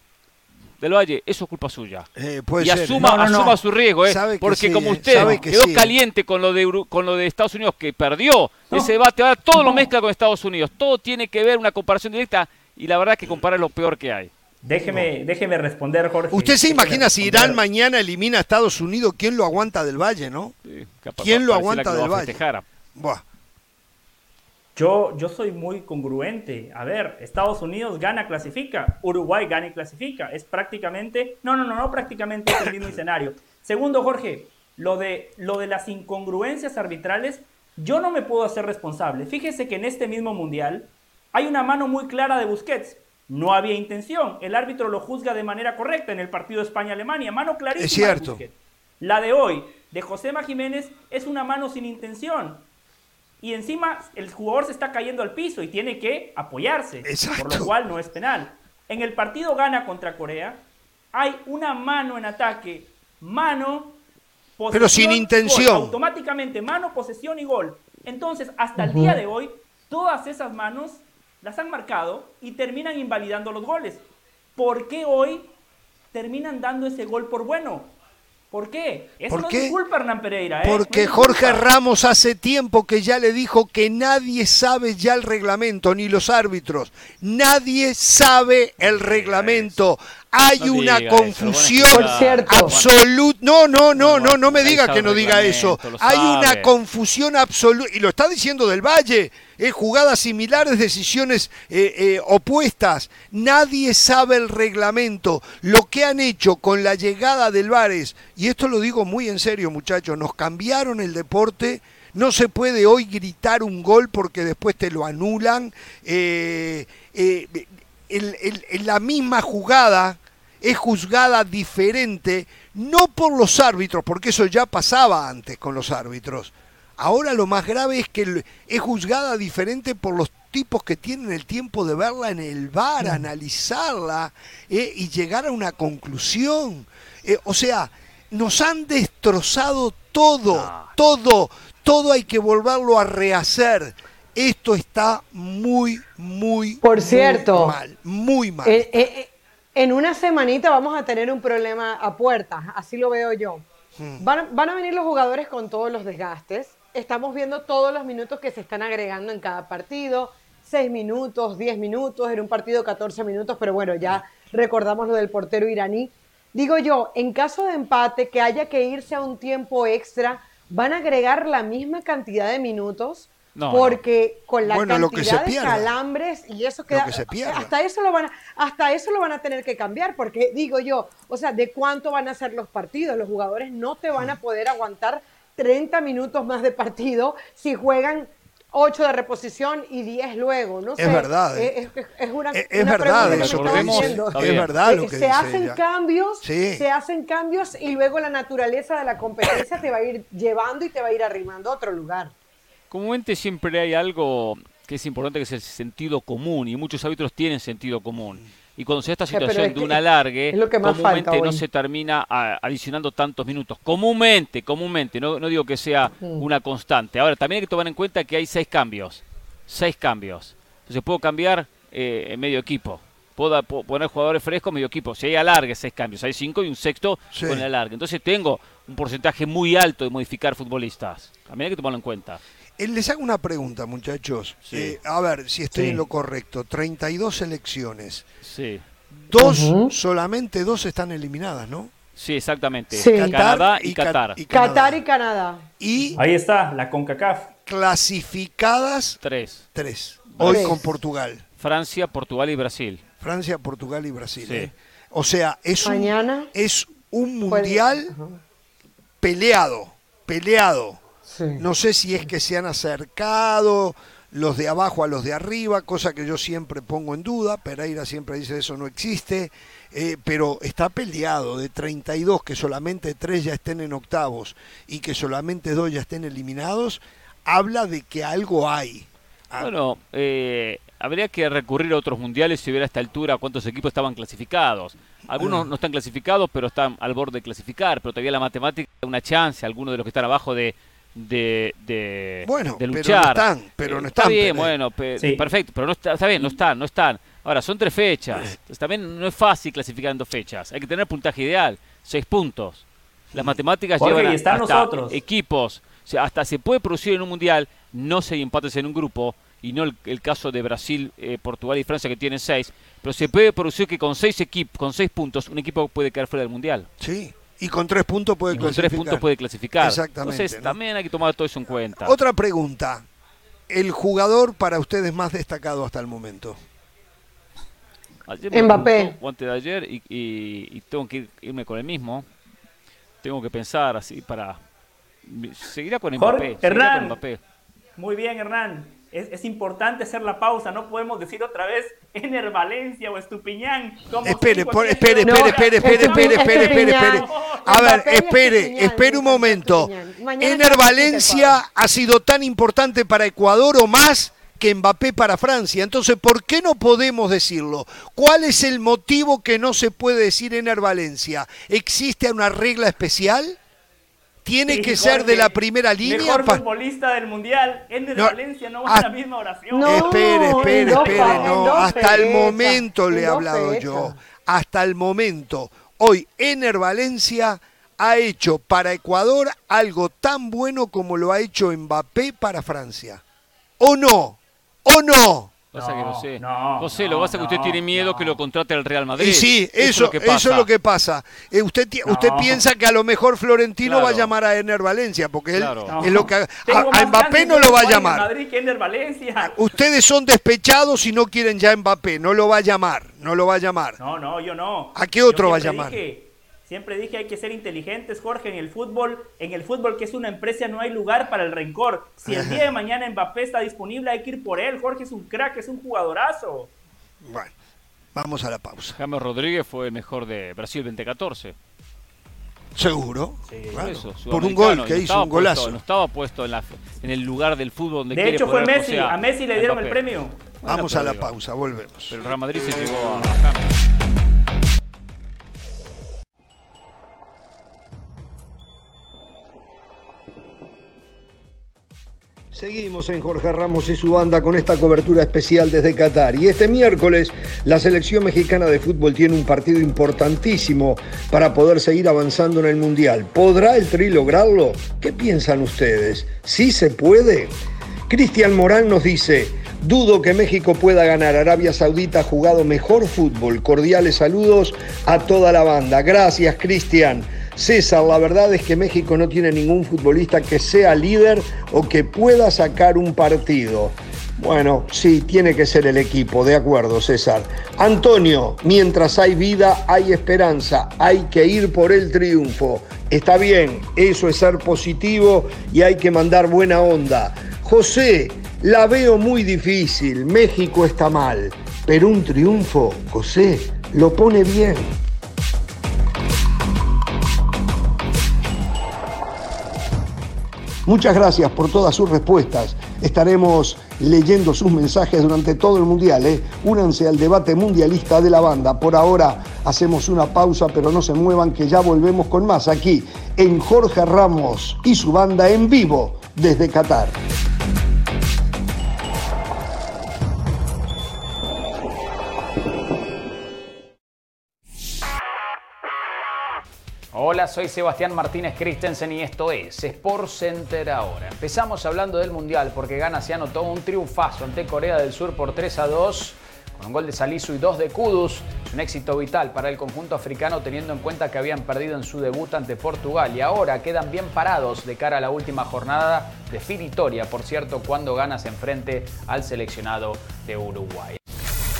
del Valle, eso es culpa suya. Eh, y asuma, asuma su riesgo, ¿eh? porque como usted quedó caliente con lo, de, con lo de Estados Unidos que perdió ese debate, ahora todo lo mezcla con Estados Unidos. Todo tiene que ver una comparación directa y la verdad es que comparar es lo peor que hay. Déjeme, déjeme responder, Jorge. Usted se imagina si Irán mañana elimina a Estados Unidos, ¿quién lo aguanta del Valle, no? ¿Quién lo aguanta del Valle? Yo, yo soy muy congruente. A ver, Estados Unidos gana, clasifica. Uruguay gana y clasifica. Es prácticamente. No, no, no, no prácticamente es el mismo (coughs) escenario. Segundo, Jorge, lo de, lo de las incongruencias arbitrales, yo no me puedo hacer responsable. Fíjese que en este mismo mundial hay una mano muy clara de Busquets no había intención. El árbitro lo juzga de manera correcta en el partido España-Alemania. Mano clarísima. Es cierto. La de hoy, de Josema Jiménez, es una mano sin intención. Y encima el jugador se está cayendo al piso y tiene que apoyarse. Por lo cual no es penal. En el partido gana contra Corea. Hay una mano en ataque. Mano. Pero sin intención. automáticamente mano, posesión y gol. Entonces, hasta el día de hoy, todas esas manos las han marcado y terminan invalidando los goles. ¿Por qué hoy terminan dando ese gol por bueno? ¿Por qué? Eso no es culpa Hernán Pereira. ¿eh? Porque Jorge Ramos hace tiempo que ya le dijo que nadie sabe ya el reglamento, ni los árbitros. Nadie sabe el reglamento. Hay una confusión absoluta. No, no, no, no, no me diga que no diga eso. Hay una confusión absoluta. Y lo está diciendo del Valle. Es jugadas similares, decisiones eh, eh, opuestas. Nadie sabe el reglamento. Lo que han hecho con la llegada del Vares, y esto lo digo muy en serio, muchachos, nos cambiaron el deporte. No se puede hoy gritar un gol porque después te lo anulan. Eh, en la misma jugada es juzgada diferente, no por los árbitros, porque eso ya pasaba antes con los árbitros. Ahora lo más grave es que es juzgada diferente por los tipos que tienen el tiempo de verla en el bar, analizarla eh, y llegar a una conclusión. Eh, o sea, nos han destrozado todo, todo, todo hay que volverlo a rehacer. Esto está muy, muy, Por cierto, mal, muy mal. Eh, en una semanita vamos a tener un problema a puertas, así lo veo yo. Hmm. Van, a venir los jugadores con todos los desgastes. Estamos viendo todos los minutos que se están agregando en cada partido. 6 minutos, 10 minutos, en un partido 14 minutos, pero bueno, ya recordamos lo del portero iraní. Digo yo, en caso de empate, que haya que irse a un tiempo extra, ¿van a agregar la misma cantidad de minutos? Porque con la cantidad de calambres y eso queda, hasta eso lo van a, hasta eso lo van a tener que cambiar porque digo yo, o sea, de cuánto van a ser los partidos, los jugadores no te van a poder aguantar 30 minutos más de partido si juegan 8 de reposición y 10 luego, no sé. Es verdad. Es, una, es, verdad, eso, es verdad lo que se hacen cambios, se hacen cambios y luego la naturaleza de la competencia te va a ir llevando y te va a ir arrimando a otro lugar. Comúnmente siempre hay algo que es importante que es el sentido común y muchos árbitros tienen sentido común. Y cuando se da esta situación de un alargue, comúnmente no se termina adicionando tantos minutos. Comúnmente, comúnmente, no, digo que sea una constante. Ahora, también hay que tomar en cuenta que hay seis cambios. Seis cambios. Entonces puedo cambiar eh, en medio equipo. Puedo poner jugadores frescos medio equipo. Si hay alargue, seis cambios. Hay cinco y un sexto con el alargue. Entonces tengo un porcentaje muy alto de modificar futbolistas. También hay que tomarlo en cuenta. Eh, les hago una pregunta, muchachos. Eh, a ver si estoy en lo correcto. 32 selecciones. Sí. Dos, solamente dos están eliminadas, ¿no? Sí, exactamente. Canadá y, Qatar. Qatar y Canadá. Y Ahí está, la CONCACAF. Clasificadas. Tres. Tres. Hoy con Portugal. Francia, Portugal y Brasil. Francia, Portugal y Brasil. ¿eh? O sea, es Mañana un, es un mundial peleado, peleado. No sé si es que se han acercado los de abajo a los de arriba, cosa que yo siempre pongo en duda. Pereira siempre dice eso no existe, eh, pero está peleado de 32 que solamente 3 ya estén en octavos y que solamente 2 ya estén eliminados, habla de que algo hay. Ah. Bueno, eh, habría que recurrir a otros mundiales si hubiera a esta altura cuántos equipos estaban clasificados. Algunos ah. no están clasificados, pero están al borde de clasificar, pero todavía la matemática da una chance, algunos de los que están abajo de de, de, bueno, de luchar. Pero no están, pero no están. Está bien, bueno, perfecto, pero no está, está bien, no están, no están. Ahora, son tres fechas. también no es fácil clasificar en dos fechas. Hay que tener puntaje ideal, seis puntos. Las matemáticas llevan hasta nosotros. equipos. O sea, hasta se puede producir en un mundial, no se empates en un grupo, y no el, caso de Brasil, eh, Portugal y Francia que tienen seis, pero se puede producir que con seis equipos, con seis puntos, un equipo puede quedar fuera del mundial. Sí. Y con tres puntos puede clasificar. Con tres puntos puede clasificar. Exactamente. Entonces también hay que tomar todo eso en cuenta. Otra pregunta. El jugador para ustedes más destacado hasta el momento. Ayer Mbappé. Antes de ayer y, tengo que irme con el mismo. Tengo que pensar así para. Seguirá con Mbappé. Hernán. Muy bien, Hernán es, importante hacer la pausa, no podemos decir otra vez Ener Valencia o Estupiñán. Espere, espere, espere, espere, espere, espere, espere, espere, espere, A ver, espere, espere un momento. Ener Valencia ha sido tan importante para Ecuador o más que Mbappé para Francia. Entonces, ¿por qué no podemos decirlo? ¿Cuál es el motivo que no se puede decir Ener Valencia? ¿Existe una regla especial? Tiene que ser de la primera línea. Mejor futbolista del mundial. En Valencia no va en la misma oración. No, espere, espere, espere. No, hasta el momento le he hablado yo. Hasta el momento. Hoy Ener Valencia ha hecho para Ecuador algo tan bueno como lo ha hecho Mbappé para Francia. ¿O no? ¿O no? Pasa que no sé. No, sé, lo que pasa es que usted tiene miedo que lo contrate el Real Madrid. Y sí, eso, eso, es lo que pasa. Eh, usted, usted piensa que a lo mejor Florentino va a llamar a Ener Valencia, porque él es lo que a, Mbappé no lo va a llamar. Madrid que Ener Valencia. Ustedes son despechados y no quieren ya a Mbappé, no lo va a llamar, no lo va a llamar. No, no, yo no. ¿A qué otro va a llamar? Siempre dije hay que ser inteligentes, Jorge, en el fútbol. En el fútbol, que es una empresa, no hay lugar para el rencor. Si el día de (laughs) mañana Mbappé está disponible, hay que ir por él. Jorge es un crack, es un jugadorazo. Bueno, vamos a la pausa. James Rodríguez fue mejor de Brasil 2014. Seguro, por un gol que hizo, un golazo. no estaba puesto en, la, en, el lugar del fútbol donde De hecho fue Messi, a Messi le dieron el premio. Vamos a la pausa, volvemos. Pero el Real Madrid se llevó a James. Seguimos en Jorge Ramos y su banda con esta cobertura especial desde Qatar. Y este miércoles la selección mexicana de fútbol tiene un partido importantísimo para poder seguir avanzando en el Mundial. ¿Podrá el Tri lograrlo? ¿Qué piensan ustedes? ¿Sí se puede? Cristian Morán nos dice, dudo que México pueda ganar. Arabia Saudita ha jugado mejor fútbol. Cordiales saludos a toda la banda. Gracias, Cristian. César, la verdad es que México no tiene ningún futbolista que sea líder o que pueda sacar un partido. Bueno, sí, tiene que ser el equipo, de acuerdo, César. Antonio, mientras hay vida, hay esperanza, hay que ir por el triunfo. Está bien, eso es ser positivo y hay que mandar buena onda. José, la veo muy difícil, México está mal, pero un triunfo, José, lo pone bien. Muchas gracias por todas sus respuestas. Estaremos leyendo sus mensajes durante todo el Mundial. ¿eh? Únanse al debate mundialista de la banda. Por ahora hacemos una pausa, pero no se muevan que ya volvemos con más aquí en Jorge Ramos y su banda en vivo desde Qatar. Hola, soy Sebastián Martínez Christensen y esto es Sport Center ahora. Empezamos hablando del Mundial porque Ghana se anotó un triunfazo ante Corea del Sur por 3 a 2 con un gol de Salisu y dos de Kudus. Un éxito vital para el conjunto africano teniendo en cuenta que habían perdido en su debut ante Portugal y ahora quedan bien parados de cara a la última jornada definitoria, por cierto, cuando Ghana se enfrente al seleccionado de Uruguay.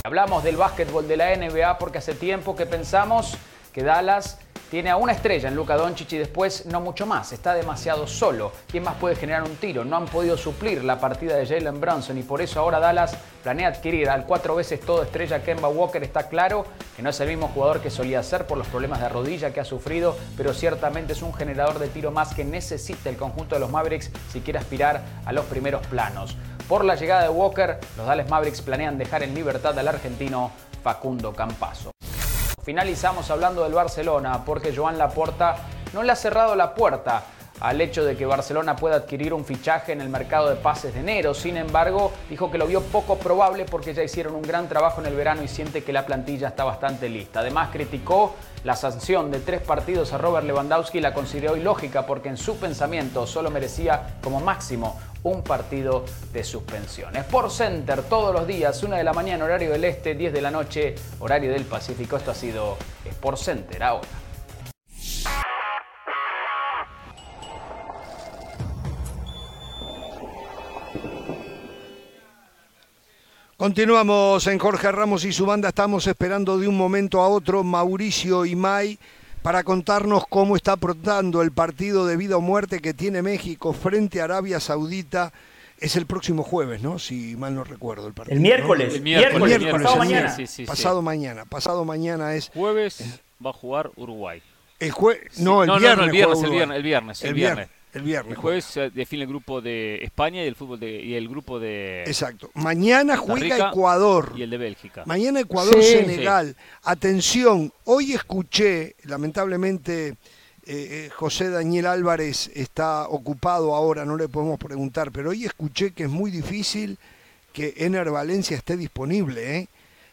Hablamos del básquetbol de la NBA porque hace tiempo que pensamos que Dallas tiene a una estrella en Luka Doncic y después no mucho más. Está demasiado solo. ¿Quién más puede generar un tiro? No han podido suplir la partida de Jalen Brunson y por eso ahora Dallas planea adquirir al cuatro veces todo estrella Kemba Walker. Está claro que no es el mismo jugador que solía ser por los problemas de rodilla que ha sufrido, pero ciertamente es un generador de tiro más que necesita el conjunto de los Mavericks si quiere aspirar a los primeros planos. Por la llegada de Walker, los Dallas Mavericks planean dejar en libertad al argentino Facundo Campazo. Finalizamos hablando del Barcelona porque Joan Laporta no le ha cerrado la puerta al hecho de que Barcelona pueda adquirir un fichaje en el mercado de pases de enero. Sin embargo, dijo que lo vio poco probable porque ya hicieron un gran trabajo en el verano y siente que la plantilla está bastante lista. Además, criticó la sanción de tres partidos a Robert Lewandowski y la consideró ilógica porque en su pensamiento solo merecía como máximo un partido de suspensión. Sport Center todos los días, 1 de la mañana, horario del este, 10 de la noche, horario del Pacífico. Esto ha sido Sport Center ahora. Continuamos en Jorge Ramos y su banda. Estamos esperando de un momento a otro Mauricio y May para contarnos cómo está afrontando el partido de vida o muerte que tiene México frente a Arabia Saudita Es el próximo jueves, ¿no? Si mal no recuerdo el partido. El miércoles. ¿no? El miércoles, El miércoles, pasado el mañana. Sí, sí. Pasado mañana. Pasado mañana es. Jueves va a jugar Uruguay. El jueves. No, el no, viernes. no, el viernes, el viernes, el viernes, el El viernes. El viernes. El jueves se define el grupo de España y el fútbol de, y el grupo de Exacto. Mañana juega Rica Ecuador. y el de Bélgica. Mañana Ecuador, Sí. Senegal. Atención, hoy escuché, lamentablemente eh, eh, José Daniel Álvarez está ocupado ahora, no le podemos preguntar, pero hoy escuché que es muy difícil que Ener Valencia esté disponible. ¿eh?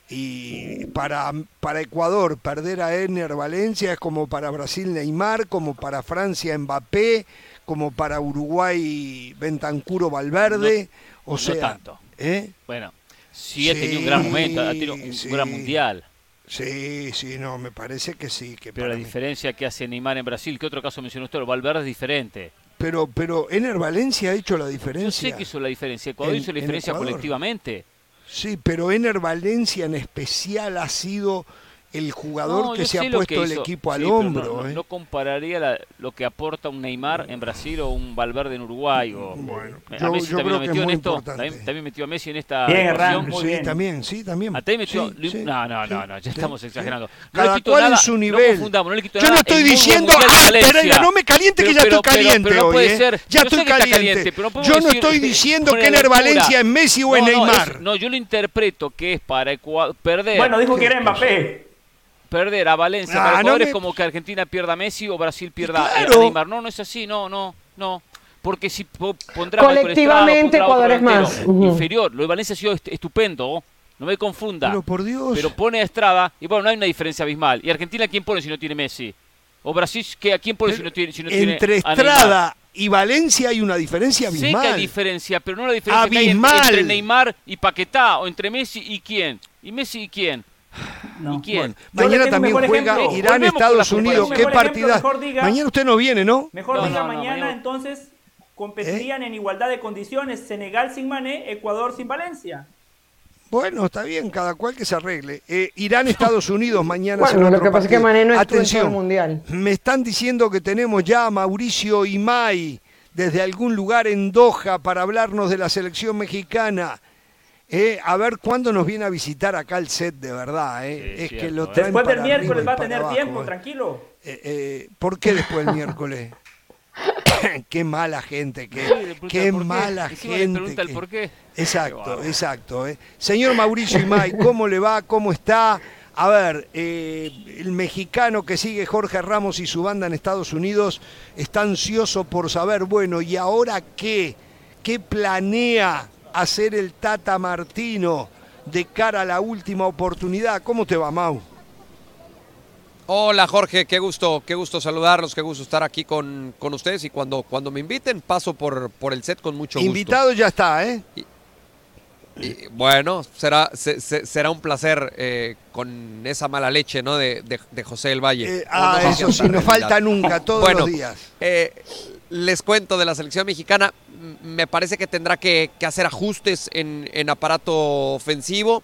Y para, para Ecuador perder a Ener Valencia es como para Brasil Neymar, como para Francia Mbappé, como para Uruguay Bentancuro Valverde. o no sea, tanto. ¿eh? Bueno, sí ha tenido un gran momento, ha tenido un sí. gran mundial. Sí, sí, no, me parece que sí. Que Pero la mí- diferencia que hace Neymar en Brasil, ¿qué otro caso mencionó usted? Valverde es diferente. Pero, pero Ener Valencia ha hecho la Yo diferencia. sé que hizo la diferencia. Ecuador En- hizo la en diferencia colectivamente. Sí, pero Ener Valencia en especial ha sido el jugador No, que se ha puesto el equipo al Sí, hombro. No, no- ¿eh? no compararía la- lo que aporta un Neymar en Brasil o un Valverde en Uruguay. O, Bueno, a yo- Messi yo también creo lo que es metió en esto. También, también metió a Messi en esta Bien. Hernán, muy sí, bien. también, sí, también. Ahí metió. Sí, sí, no, no, sí, no, no, ya sí, estamos sí. exagerando. No Cada le quito cual en nada, su No nivel. no le quito Yo no estoy diciendo, ¡ah, Valencia". Pereira, no me caliente que Pero- ya pero- estoy caliente pero no hoy, puede ¿eh? ser. Ya estoy caliente. no Yo no estoy diciendo que lectura. Valencia es Messi o No, no, Neymar. no, yo lo interpreto que es para Ecuador perder. Bueno, dijo que era Mbappé. Perder a Valencia Ah, para no Ecuador me- es como que Argentina pierda a Messi o Brasil pierda a- claro. a Neymar. No, no es así, no, no, no. Porque si po- pondrá Colectivamente, Estrada, pondrá Ecuador es más. Inferior. Lo de Valencia ha sido est- estupendo. No me confunda. Pero por Dios. Pero pone a Estrada y bueno, no hay una diferencia abismal. ¿Y Argentina quién pone si no tiene Messi? ¿O Brasil ¿qué, a quién pone si no tiene, si no tiene Entre a Neymar? Estrada y Valencia hay una diferencia Sé que abismal. hay diferencia, pero no la diferencia que hay en- Abismal. entre Neymar y Paquetá, o entre Messi y quién. ¿Y Messi y quién? No. ¿Y quién? Bueno, mañana también juega ejemplo. Irán, Volvemos Estados Unidos. Qué partida. Mañana usted no viene, ¿no? Mejor No, diga no, no, mañana, mañana- entonces competirían en igualdad de condiciones Senegal sin Mané, Ecuador sin Valencia. Bueno, está bien, cada cual que se arregle. Eh, Irán, Estados Unidos, mañana Bueno, lo que pasa es que. Mané no estuvo en Atención, el Mundial. me están diciendo que tenemos ya a Mauricio Imay desde algún lugar en Doha para hablarnos de la selección mexicana. Eh, a ver cuándo nos viene a visitar acá el set de verdad. eh. Sí, es cierto, que lo eh. traen Después del miércoles va a tener abajo, tiempo, eh. tranquilo. Eh, eh, ¿Por qué después del miércoles? (laughs) qué mala gente, qué, Sí, qué qué. mala le gente. pregunta el por qué. Exacto, Qué exacto. eh. Señor Mauricio Imay, ¿cómo le va? ¿Cómo está? A ver, eh, el mexicano que sigue Jorge Ramos y su banda en Estados Unidos está ansioso por saber, bueno, ¿y ahora qué? ¿Qué planea hacer el Tata Martino de cara a la última oportunidad? ¿Cómo te va, Mau? Hola Jorge, qué gusto, qué gusto saludarlos, qué gusto estar aquí con, con ustedes y cuando, cuando me inviten paso por, por el set con mucho gusto. Invitado ya está, ¿eh? Y, bueno, será, se- se- será un placer eh, con esa mala leche ¿no? de, de- de José del Valle. Eh, no ah, si eso es sí, no falta nunca, todos Bueno, los días. eh, les cuento de la selección mexicana, me parece que tendrá que, hacer ajustes en, en aparato ofensivo.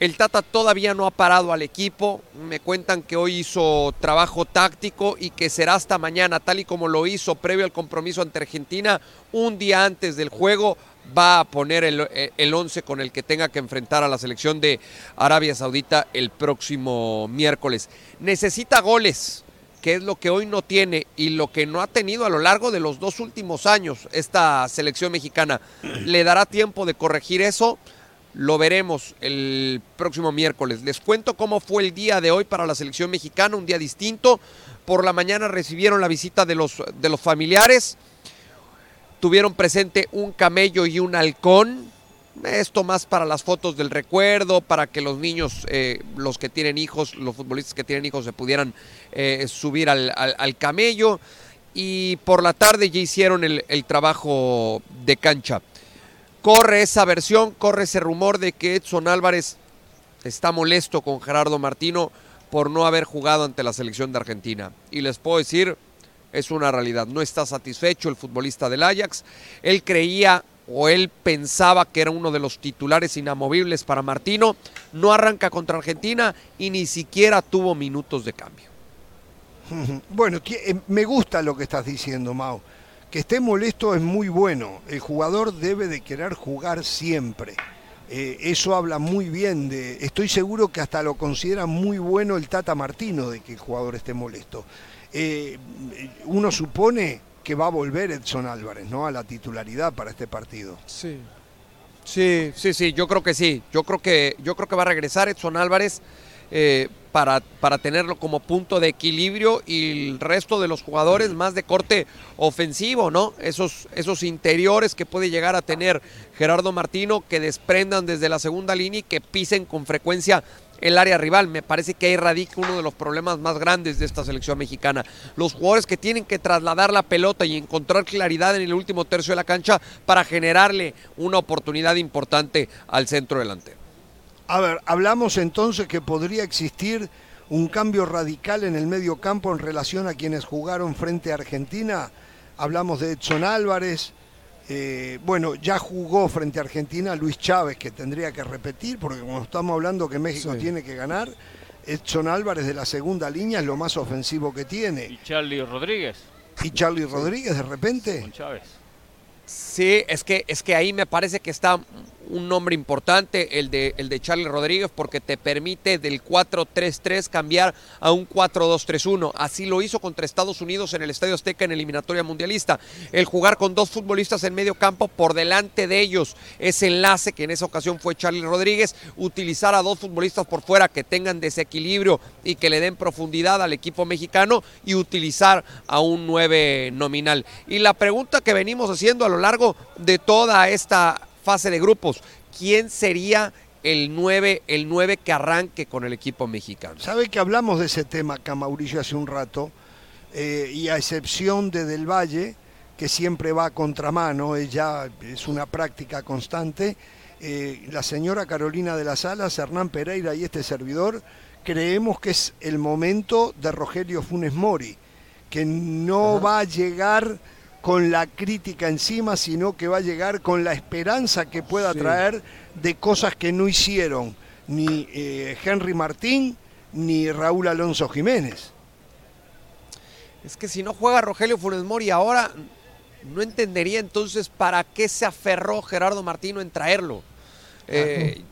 El Tata todavía no ha parado al equipo. Me cuentan que hoy hizo trabajo táctico y que será hasta mañana, tal y como lo hizo previo al compromiso ante Argentina, un día antes del juego. Va a poner el, el 11 con el que tenga que enfrentar a la selección de Arabia Saudita el próximo miércoles. Necesita goles, que es lo que hoy no tiene y lo que no ha tenido a lo largo de los dos últimos años esta selección mexicana. (clears throat) ¿Le dará tiempo de corregir eso? Lo veremos el próximo miércoles. Les cuento cómo fue el día de hoy para la selección mexicana, un día distinto. Por la mañana recibieron la visita de los, de los familiares. Tuvieron presente un camello y un halcón. Esto más para las fotos del recuerdo, para que los niños, eh, los que tienen hijos, los futbolistas que tienen hijos, se pudieran eh, subir al, al- camello. Y por la tarde ya hicieron el, el trabajo de cancha. Corre esa versión, corre ese rumor de que Edson Álvarez está molesto con Gerardo Martino por no haber jugado ante la selección de Argentina. Y les puedo decir, es una realidad. No está satisfecho el futbolista del Ajax. Él creía o él pensaba que era uno de los titulares inamovibles para Martino. No arranca contra Argentina y ni siquiera tuvo minutos de cambio. (laughs) Bueno, eh, me gusta lo que estás diciendo, Mau. que esté molesto es muy bueno. El jugador debe de querer jugar siempre. Eh, eso habla muy bien de. Estoy seguro que hasta lo considera muy bueno el Tata Martino de que el jugador esté molesto. Eh, uno supone que va a volver Edson Álvarez, ¿no? A la titularidad para este partido. Sí. Sí, sí, sí, yo creo que sí. Yo creo que, yo creo que va a regresar Edson Álvarez. Eh, para, para, tenerlo como punto de equilibrio y el resto de los jugadores más de corte ofensivo, ¿no? Esos, esos interiores que puede llegar a tener Gerardo Martino que desprendan desde la segunda línea y que pisen con frecuencia el área rival. Me parece que ahí radica uno de los problemas más grandes de esta selección mexicana. Los jugadores que tienen que trasladar la pelota y encontrar claridad en el último tercio de la cancha para generarle una oportunidad importante al centro delantero. A ver, hablamos entonces que podría existir un cambio radical en el medio campo en relación a quienes jugaron frente a Argentina. Hablamos de Edson Álvarez. Eh, bueno, ya jugó frente a Argentina Luis Chávez, que tendría que repetir, porque como estamos hablando que México Sí. tiene que ganar, Edson Álvarez de la segunda línea es lo más ofensivo que tiene. Y Charlie Rodríguez ¿Y Charlie Rodríguez de repente? con Chávez. Sí, es que, es que ahí me parece que está un nombre importante, el de, el de Charlie Rodríguez, porque te permite del 4-3-3 cambiar a un 4-2-3-1. Así lo hizo contra Estados Unidos en el Estadio Azteca en eliminatoria mundialista. El jugar con dos futbolistas en medio campo por delante de ellos, ese enlace que en esa ocasión fue Charlie Rodríguez, utilizar a dos futbolistas por fuera que tengan desequilibrio y que le den profundidad al equipo mexicano y utilizar a un 9 nominal. Y la pregunta que venimos haciendo a lo largo de toda esta fase de grupos, ¿quién sería el 9, el 9 que arranque con el equipo mexicano? ¿Sabe que hablamos de ese tema acá, Mauricio, hace un rato? Eh, y a excepción de Del Valle, que siempre va a contramano, ella es una práctica constante, eh, la señora Carolina de las Alas, Hernán Pereira y este servidor, creemos que es el momento de Rogelio Funes Mori, que no va a llegar con la crítica encima, sino que va a llegar con la esperanza que pueda Sí. traer de cosas que no hicieron ni eh, Henry Martín ni Raúl Alonso Jiménez. Es que si no juega Rogelio Funes Mori ahora, no entendería entonces para qué se aferró Gerardo Martino en traerlo. Eh,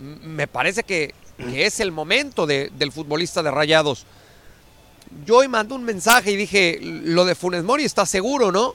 me parece que, que es el momento de- del futbolista de Rayados. Yo hoy mandé un mensaje y dije, lo de Funes Mori está seguro, ¿no?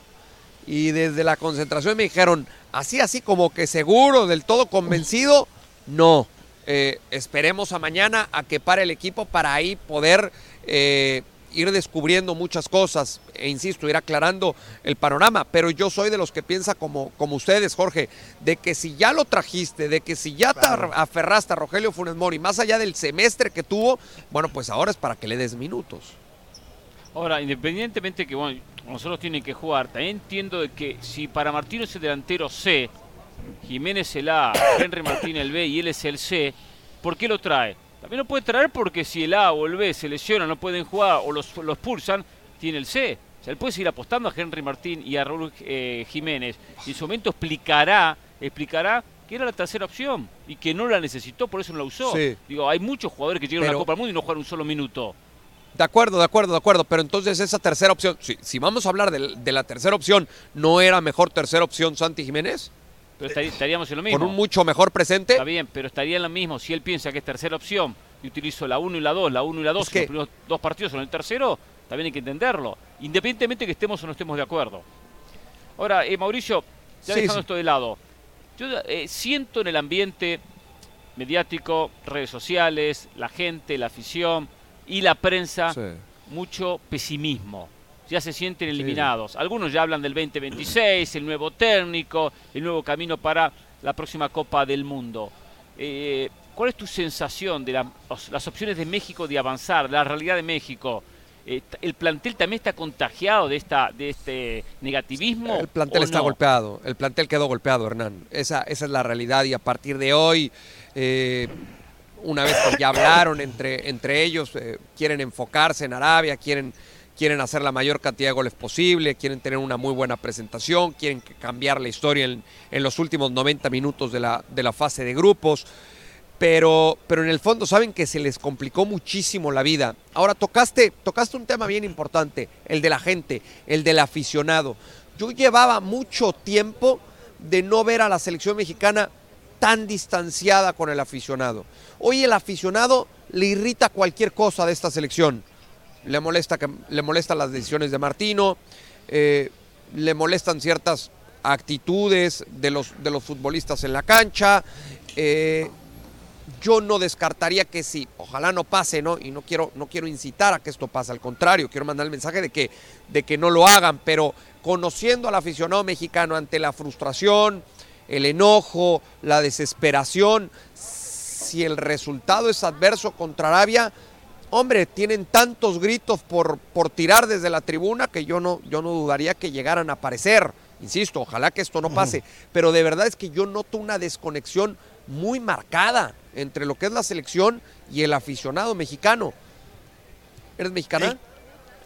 Y desde la concentración me dijeron, así, así como que seguro, del todo convencido, no. Eh, esperemos a mañana a que pare el equipo para ahí poder eh, ir descubriendo muchas cosas e insisto, ir aclarando el panorama. Pero yo soy de los que piensa como, como ustedes, Jorge, de que si ya lo trajiste, de que si ya te aferraste a Rogelio Funes Mori, más allá del semestre que tuvo, bueno, pues ahora es para que le des minutos. Ahora, independientemente que bueno, nosotros tienen que jugar, también entiendo de que si para Martino es el delantero C, Jiménez el A, Henry Martín el B y él es el C, ¿por qué lo trae? También lo puede traer porque si el A o el B se lesionan, no pueden jugar o los, los pulsan, tiene el C. O sea, él puede seguir apostando a Henry Martín y a Raúl eh, Jiménez. Y en su momento explicará, explicará que era la tercera opción y que no la necesitó, por eso no la usó. Sí. Digo, hay muchos jugadores que llegaron a la Copa del Mundo y no jugaron un solo minuto. De acuerdo, de acuerdo, de acuerdo. Pero entonces esa tercera opción, si, si vamos a hablar de, de la tercera opción, ¿no era mejor tercera opción Santi Jiménez? Pero estarí- estaríamos en lo mismo. Con un mucho mejor presente. Está bien, pero estaría en lo mismo. Si él piensa que es tercera opción y utilizo la 1 y la 2, la 1 y la 2, Es que- los primeros dos partidos son el tercero, también hay que entenderlo. Independientemente que estemos o no estemos de acuerdo. Ahora, eh, Mauricio, ya Sí, dejando sí. esto de lado, yo eh, siento en el ambiente mediático, redes sociales, la gente, la afición y la prensa Sí. mucho pesimismo. Ya se sienten eliminados. Algunos ya hablan del 2026, el nuevo técnico, el nuevo camino para la próxima Copa del Mundo. Eh, ¿Cuál es tu sensación de la- las opciones de México de avanzar, la realidad de México? Eh, ¿El plantel también está contagiado de, esta, de este negativismo? El plantel está no? golpeado, el plantel quedó golpeado, Hernán. Esa, esa es la realidad y a partir de hoy, eh, una vez que ya hablaron entre, entre ellos, eh, quieren enfocarse en Arabia, quieren, quieren hacer la mayor cantidad de goles posible, quieren tener una muy buena presentación, quieren cambiar la historia en, en los últimos 90 minutos de la, de la fase de grupos. Pero, pero en el fondo saben que se les complicó muchísimo la vida. Ahora tocaste, tocaste un tema bien importante, el de la gente, el del aficionado. Yo llevaba mucho tiempo de no ver a la selección mexicana tan distanciada con el aficionado. Hoy el aficionado le irrita cualquier cosa de esta selección. Le molesta, le molestan las decisiones de Martino, eh, le molestan ciertas actitudes de los, de los futbolistas en la cancha. Eh, yo no descartaría que sí, ojalá no pase, ¿no? Y no quiero, no quiero incitar a que esto pase, al contrario, quiero mandar el mensaje de que, de que no lo hagan, pero conociendo al aficionado mexicano ante la frustración, el enojo, la desesperación, si el resultado es adverso contra Arabia, hombre, tienen tantos gritos por, por tirar desde la tribuna que yo no, yo no dudaría que llegaran a aparecer. Insisto, ojalá que esto no pase, pero de verdad es que yo noto una desconexión muy marcada entre lo que es la selección y el aficionado mexicano. ¿Eres mexicana?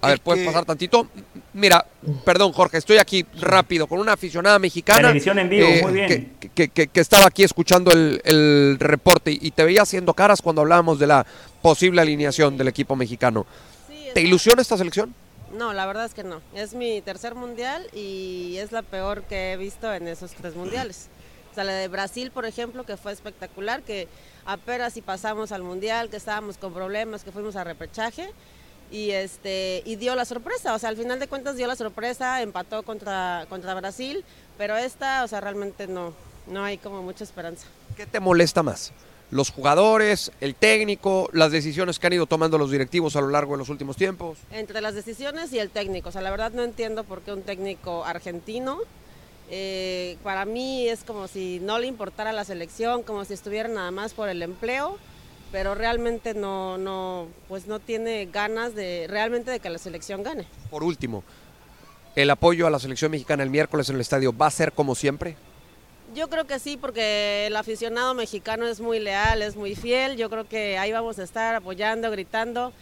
A ver, ¿puedes pasar tantito? Mira, perdón Jorge, estoy aquí rápido con una aficionada mexicana. Televisión en vivo, eh, muy bien. Que, que- que estaba aquí escuchando el, el reporte y te veía haciendo caras cuando hablábamos de la posible alineación del equipo mexicano. ¿Te ilusiona esta selección? No, la verdad es que no. Es mi tercer mundial y es la peor que he visto en esos tres mundiales. O sea, la de Brasil, por ejemplo, que fue espectacular, que apenas si pasamos al mundial, que estábamos con problemas, que fuimos a repechaje y este y dio la sorpresa. O sea, al final de cuentas dio la sorpresa, empató contra contra Brasil, pero esta, o sea, realmente no no hay como mucha esperanza. ¿Qué te molesta más? ¿Los jugadores, el técnico, las decisiones que han ido tomando los directivos a lo largo de los últimos tiempos? Entre las decisiones y el técnico. O sea, la verdad no entiendo por qué un técnico argentino, eh, para mí es como si no le importara la selección, como si estuviera nada más por el empleo, pero realmente no, no, pues no tiene ganas de realmente de que la selección gane. Por último, ¿el apoyo a la selección mexicana el miércoles en el estadio va a ser como siempre? Yo creo que sí, porque el aficionado mexicano es muy leal, es muy fiel. Yo creo que ahí vamos a estar apoyando, gritando,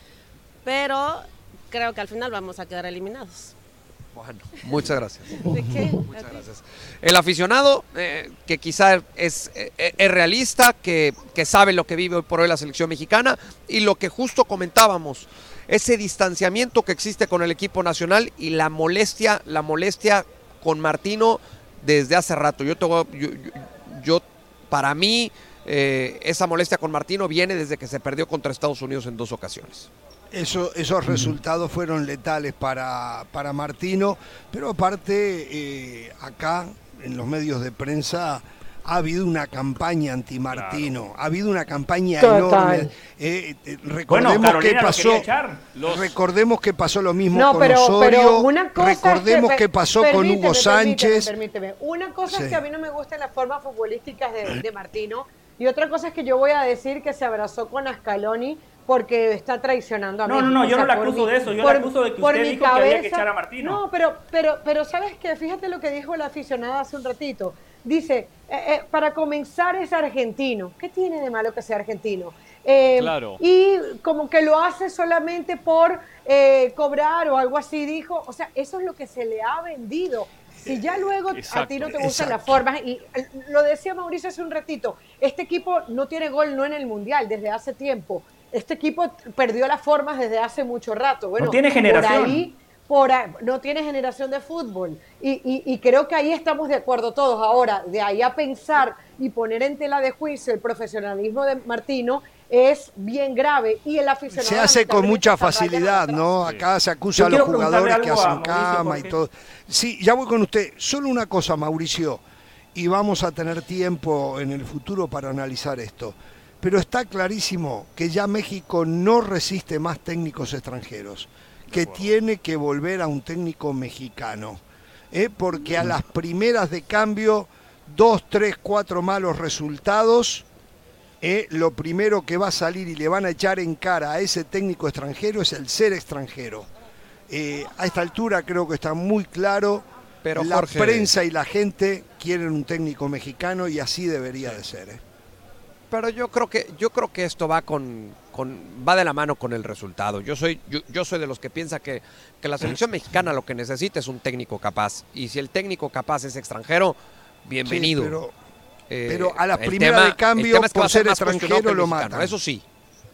pero creo que al final vamos a quedar eliminados. Bueno, muchas gracias. ¿De qué? Muchas gracias. El aficionado, eh, que quizá es, eh, es realista, que, que sabe lo que vive hoy por hoy la selección mexicana y lo que justo comentábamos, ese distanciamiento que existe con el equipo nacional y la molestia, la molestia con Martino desde hace rato. Yo, te yo, yo- yo- para mí, eh, esa molestia con Martino viene desde que se perdió contra Estados Unidos en dos ocasiones. Eso- esos resultados fueron letales para, para Martino, pero aparte eh, acá en los medios de prensa ha habido una campaña anti-Martino, ha habido una campaña Total. enorme. Eh, eh, recordemos Carolina que pasó, recordemos que pasó lo mismo No, con pero, Osorio, pero una cosa recordemos es que pasó con permíteme, Hugo Sánchez. Permíteme, permíteme. Una cosa Sí. es que a mí no me gustan las formas futbolísticas de, de Martino y otra cosa es que yo voy a decir que se abrazó con Ascaloni porque está traicionando a No, México. no, no, yo O sea, no la acuso mi- de eso, yo por- la acuso de que usted dijo que había que echar a Martino. No, pero, pero, pero ¿sabes qué? Fíjate lo que dijo el aficionado hace un ratito. Dice, eh, eh, para comenzar es argentino. ¿Qué tiene de malo que sea argentino? Eh, Claro. Y como que lo hace solamente por eh, cobrar o algo así, dijo. O sea, eso es lo que se le ha vendido. Si ya luego a ti no te gustan las formas, y lo decía Mauricio hace un ratito, este equipo no tiene gol no en el Mundial desde hace tiempo. Este equipo perdió las formas desde hace mucho rato. Bueno, tiene generación. Por ahí, por ahí- no tiene generación de fútbol. Y, y- y creo que ahí estamos de acuerdo todos. Ahora, de ahí a pensar y poner en tela de juicio el profesionalismo de Martino es bien grave. Y el aficionado. Se hace con mucha facilidad. ¿no? Acá se acusa a los jugadores que hacen Mauricio, cama y todo. Sí, ya voy con usted. Solo una cosa, Mauricio, y vamos a tener tiempo en el futuro para analizar esto. Pero está clarísimo que ya México no resiste más técnicos extranjeros, que tiene que volver a un técnico mexicano. ¿eh? Porque a las primeras de cambio, dos, tres, cuatro malos resultados, eh, lo primero que va a salir y le van a echar en cara a ese técnico extranjero es el ser extranjero. Eh, a esta altura creo que está muy claro, Pero, la Jorge- prensa y la gente quieren un técnico mexicano y así debería de ser. Pero yo creo que yo creo que esto va con, con- va de la mano con el resultado. Yo soy yo, yo soy de los que piensa que, que la selección (clears throat) mexicana lo que necesita es un técnico capaz y si el técnico capaz es extranjero, bienvenido. Sí, pero, Eh, pero a la primera tema- de cambio, es que por ser extranjero, lo matan. Eso sí.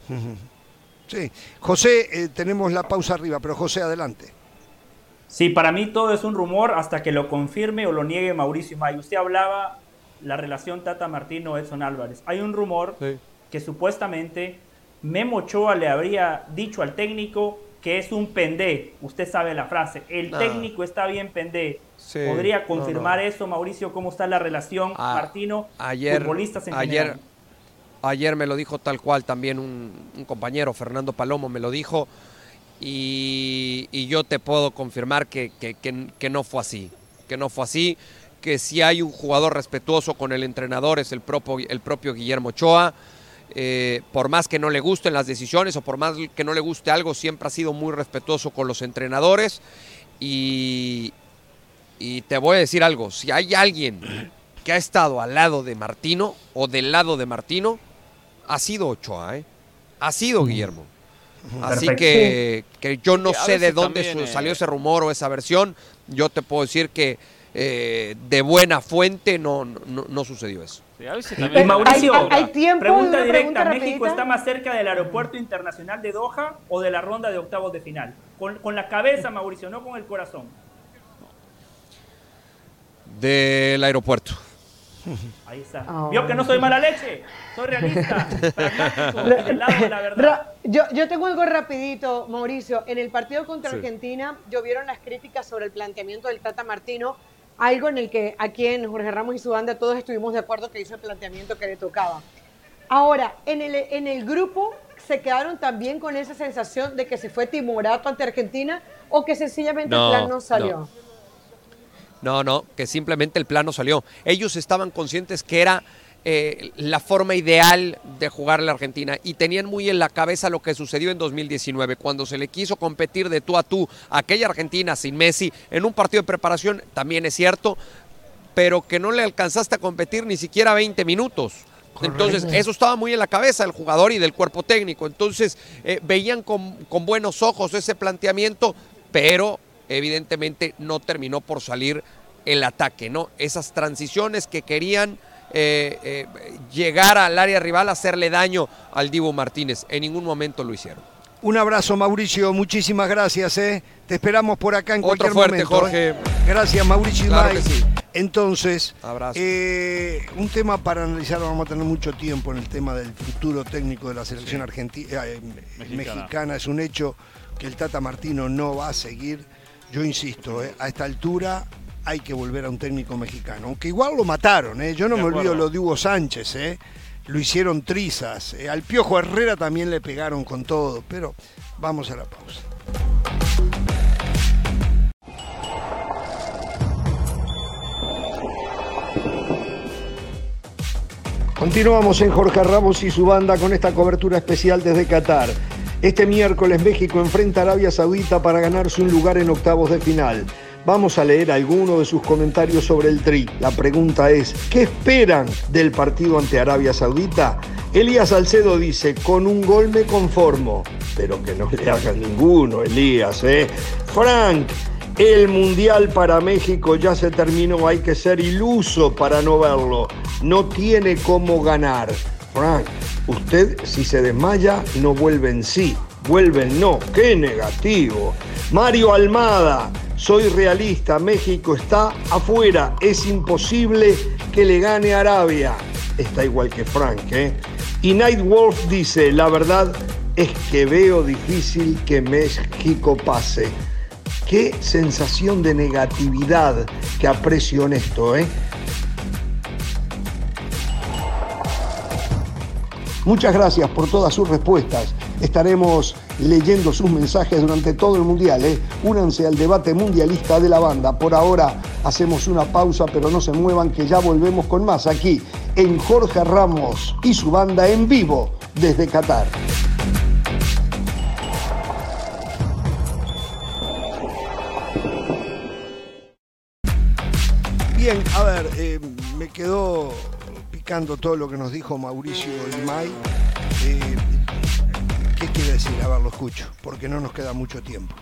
(laughs) Sí. José, eh, tenemos la pausa arriba, pero José, adelante. Sí, para mí todo es un rumor hasta que lo confirme o lo niegue Mauricio May. Usted hablaba la relación Tata Martino-Edson Álvarez. Hay un rumor que supuestamente Memo Ochoa le habría dicho al técnico que es un pendé. Usted sabe la frase. El técnico está bien pendé. ¿Podría confirmar eso, Mauricio? ¿Cómo está la relación Ah, Martino, ayer, futbolistas en ayer, general? ayer me lo dijo tal cual también un, un compañero, Fernando Palomo, me lo dijo. Y, y yo te puedo confirmar que, que- que- que no fue así. Que no fue así. Que si hay un jugador respetuoso con el entrenador es el propio, el propio Guillermo Ochoa. Eh, por más que no le gusten las decisiones o por más que no le guste algo, siempre ha sido muy respetuoso con los entrenadores. Y, y te voy a decir algo, si hay alguien que ha estado al lado de Martino o del lado de Martino, ha sido Ochoa, ¿eh? ha sido Guillermo. Así que, que yo no sé de dónde también, su- eh, salió ese rumor o esa versión. Yo te puedo decir que eh, de buena fuente no, no, no sucedió eso. Sí, a veces Y Mauricio, hay- hay tiempo, pregunta directa, pregunta ¿México está más cerca del aeropuerto internacional de Doha o de la ronda de octavos de final? Con, con la cabeza, Mauricio, no con el corazón. Del aeropuerto. Ahí está. Ah, Vio que no soy mala leche, soy realista, (laughs) pragmático, y del lado de la verdad. Ra- Yo, yo tengo algo rapidito, Mauricio. En el partido contra Sí. Argentina, llovieron las críticas sobre el planteamiento del Tata Martino, algo en el que aquí en Jorge Ramos y su banda todos estuvimos de acuerdo que hizo el planteamiento que le tocaba. Ahora, en el, en el grupo se quedaron también con esa sensación de que se fue timorato ante Argentina o que sencillamente No, el plan no salió. no. No, no, que simplemente el plano salió. Ellos estaban conscientes que era eh, la forma ideal de jugar la Argentina y tenían muy en la cabeza lo que sucedió en 2019, cuando se le quiso competir de tú a tú a aquella Argentina sin Messi en un partido de preparación, también es cierto, pero que no le alcanzaste a competir ni siquiera 20 minutos. Entonces, eso estaba muy en la cabeza del jugador y del cuerpo técnico. Entonces, eh, veían con, con buenos ojos ese planteamiento, pero evidentemente no terminó por salir el ataque, ¿no? Esas transiciones que querían eh, eh, llegar al área rival, hacerle daño al Divo Martínez. En ningún momento lo hicieron. Un abrazo, Mauricio. Muchísimas gracias. ¿eh? Te esperamos por acá en Otro cualquier fuerte, momento. Jorge. ¿eh? Gracias, Mauricio Claro Imay. que sí. Entonces, eh, un tema para analizar, vamos a tener mucho tiempo en el tema del futuro técnico de la selección argentina, eh, Mexicana. mexicana. Es un hecho que el Tata Martino no va a seguir. Yo insisto, eh, a esta altura hay que volver a un técnico mexicano. Aunque igual lo mataron, eh. yo no De me olvido lo de Hugo Sánchez. eh. Lo hicieron trizas. eh. Al Piojo Herrera también le pegaron con todo. Pero vamos a la pausa. Continuamos en Jorge Ramos y su banda con esta cobertura especial desde Qatar. Este miércoles México enfrenta a Arabia Saudita para ganarse un lugar en octavos de final. Vamos a leer algunos de sus comentarios sobre el tri. La pregunta es, ¿qué esperan del partido ante Arabia Saudita? Elías Salcedo dice, con un gol me conformo, pero que no le hagan ninguno, Elías, ¿eh? Frank, el Mundial para México ya se terminó, hay que ser iluso para no verlo. No tiene cómo ganar. Frank, usted si se desmaya no vuelve en sí, vuelve en no. ¡Qué negativo! Mario Almada, soy realista, México está afuera, es imposible que le gane Arabia. Está igual que Frank, ¿eh? Y Night Wolf dice, la verdad es que veo difícil que México pase. Qué sensación de negatividad que aprecio en esto, ¿eh? Muchas gracias por todas sus respuestas. Estaremos leyendo sus mensajes durante todo el Mundial. ¿eh? Únanse al debate mundialista de la banda. Por ahora hacemos una pausa, pero no se muevan que ya volvemos con más aquí en Jorge Ramos y su banda en vivo desde Qatar. Bien, a ver, eh, me quedó todo lo que nos dijo Mauricio Imay. Eh, ¿Qué quiere decir? A ver, lo escucho, porque no nos queda mucho tiempo.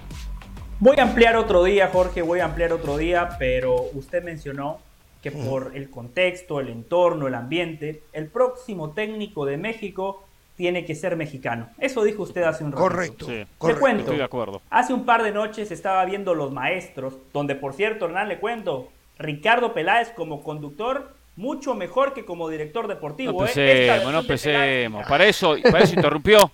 Voy a ampliar otro día, Jorge, voy a ampliar otro día, pero usted mencionó que por el contexto, el entorno, el ambiente, el próximo técnico de México tiene que ser mexicano. Eso dijo usted hace un rato. Correcto. Sí, Te cuento. Estoy de acuerdo. Hace un par de noches estaba viendo Los Maestros, donde por cierto, Hernán, le cuento, Ricardo Peláez como conductor, mucho mejor que como director deportivo. No ¿eh? Empecemos, versión no empecemos. Para eso, para eso interrumpió.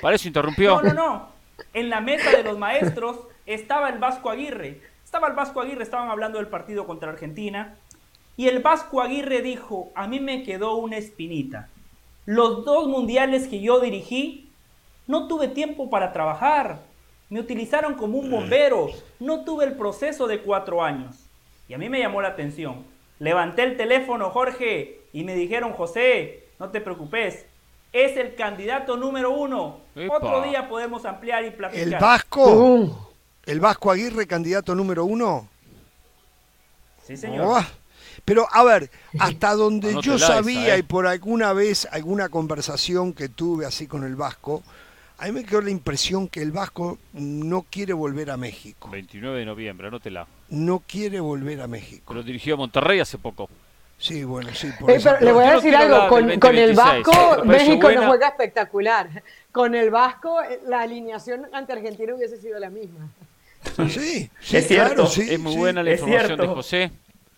Para eso interrumpió. No, no, no. En la mesa de los maestros estaba el Vasco Aguirre. Estaba el Vasco Aguirre, estaban hablando del partido contra Argentina. Y el Vasco Aguirre dijo, a mí me quedó una espinita. Los dos mundiales que yo dirigí, no tuve tiempo para trabajar. Me utilizaron como un bombero. No tuve el proceso de cuatro años. Y a mí me llamó la atención. Levanté el teléfono, Jorge, y me dijeron, José, no te preocupes. Es el candidato número uno. Epa. Otro día podemos ampliar y platicar. El Vasco, el Vasco Aguirre, candidato número uno. Sí, señor. Oh, Pero a ver, hasta (laughs) donde yo esa, sabía eh. y por alguna vez, alguna conversación que tuve así con el Vasco, a mí me quedó la impresión que el Vasco no quiere volver a México. 29 de noviembre, anótela. No quiere volver a México. Lo dirigió a Monterrey hace poco. Sí, bueno, sí. Por Eh, pero le voy a no decir algo, con, el 2026, Vasco México buena. no juega espectacular. Con el Vasco la alineación ante Argentina hubiese sido la misma. Sí, sí, Es cierto. claro, sí. es muy sí. buena la información de. José.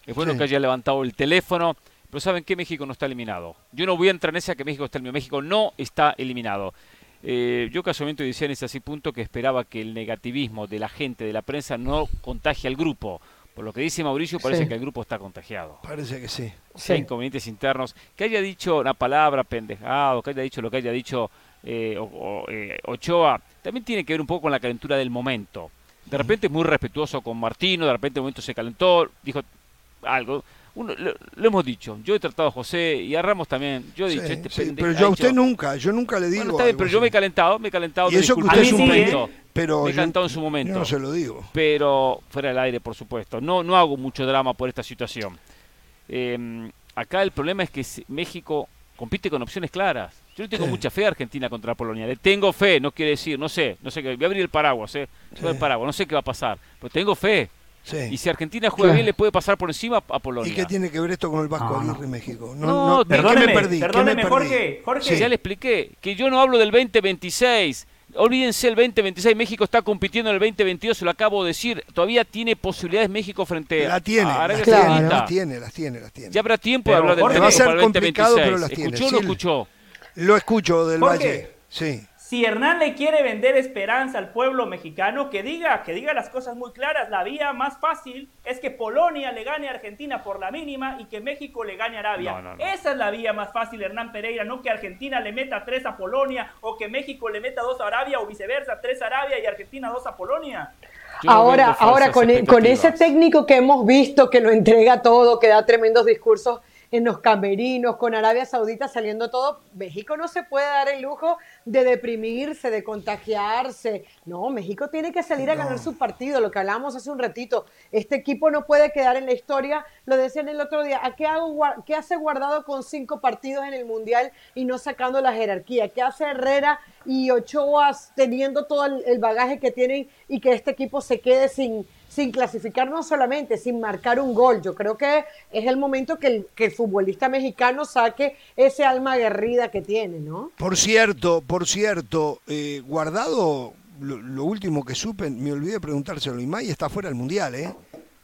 Es bueno Sí. que haya levantado el teléfono. Pero ¿saben qué? México no está eliminado. Yo no voy a entrar en esa que México está eliminado. México no está eliminado. Eh, yo casualmente decía en ese así punto que esperaba que el negativismo de la gente, de la prensa, no contagie al grupo. Por lo que dice Mauricio, parece Sí. que el grupo está contagiado. Parece que sí. Si hay inconvenientes internos. Que haya dicho una palabra pendejado, que haya dicho lo que haya dicho eh, o- o, eh, Ochoa, también tiene que ver un poco con la calentura del momento. De repente es muy respetuoso con Martino, de repente en un momento se calentó, dijo algo. Uno, lo, lo hemos dicho, yo he tratado a José y a Ramos también. Yo he Sí, dicho, este sí, pero yo a usted nunca, yo nunca le digo. Bueno, está bien, algo pero yo me he calentado, me he calentado. Y eso que usted es un momento. pero me he calentado en su momento. yo no se lo digo. Pero fuera del aire, por supuesto. No, no hago mucho drama por esta situación. Eh, acá el problema es que México compite con opciones claras. Yo le tengo Sí. mucha fe a Argentina contra Polonia. Le tengo fe, no quiere decir, no sé, no sé qué. Voy a abrir el paraguas, eh. Voy a abrir el paraguas, no sé qué va a pasar, pero tengo fe. Sí. Y si Argentina juega Claro. bien, le puede pasar por encima a Polonia. ¿Y qué tiene que ver esto con el Vasco No, no. Aguirre en México? No, ¿qué- ¿qué perdóneme, me perdí? ¿Qué me perdóneme, perdí? Jorge, Jorge. Sí. Ya le expliqué que yo no hablo del 2026. Olvídense el 2026. México está compitiendo en el 2022, se lo acabo de decir. Todavía tiene posibilidades México frente La tiene, a Arabia las, Claro. tiene, Saudita. las tiene, las tiene, las tiene. Ya habrá tiempo Pero, de hablar del Jorge, México va a ser complicado, 2026. pero las tiene. ¿Escuchó o Sí, no escuchó? Lo escucho del Jorge. Valle. Sí. Si Hernán le quiere vender esperanza al pueblo mexicano, que diga, que diga las cosas muy claras. La vía más fácil es que Polonia le gane a Argentina por la mínima y que México le gane a Arabia. No, no, no. Esa es la vía más fácil, Hernán Pereira, no que Argentina le meta tres a Polonia o que México le meta dos a Arabia o viceversa, tres a Arabia y Argentina dos a Polonia. Yo ahora, ahora con, e- con ese técnico que hemos visto que lo entrega todo, que da tremendos discursos en los camerinos, con Arabia Saudita saliendo todo, México no se puede dar el lujo de deprimirse, de contagiarse. No, México tiene que salir a ganar su partido, lo que hablábamos hace un ratito. Este equipo no puede quedar en la historia, lo decían el otro día, ¿a qué, hago, qué hace Guardado con cinco partidos en el Mundial y no sacando la jerarquía? ¿Qué hace Herrera y Ochoa teniendo todo el, el bagaje que tienen y que este equipo se quede sin, sin clasificar no solamente, sin marcar un gol? Yo creo que es el momento que el, que el futbolista mexicano saque ese alma aguerrida que tiene, ¿no? Por cierto, por cierto, eh, Guardado, lo, lo último que supe, me olvidé de preguntárselo, Imay está fuera del Mundial, ¿eh?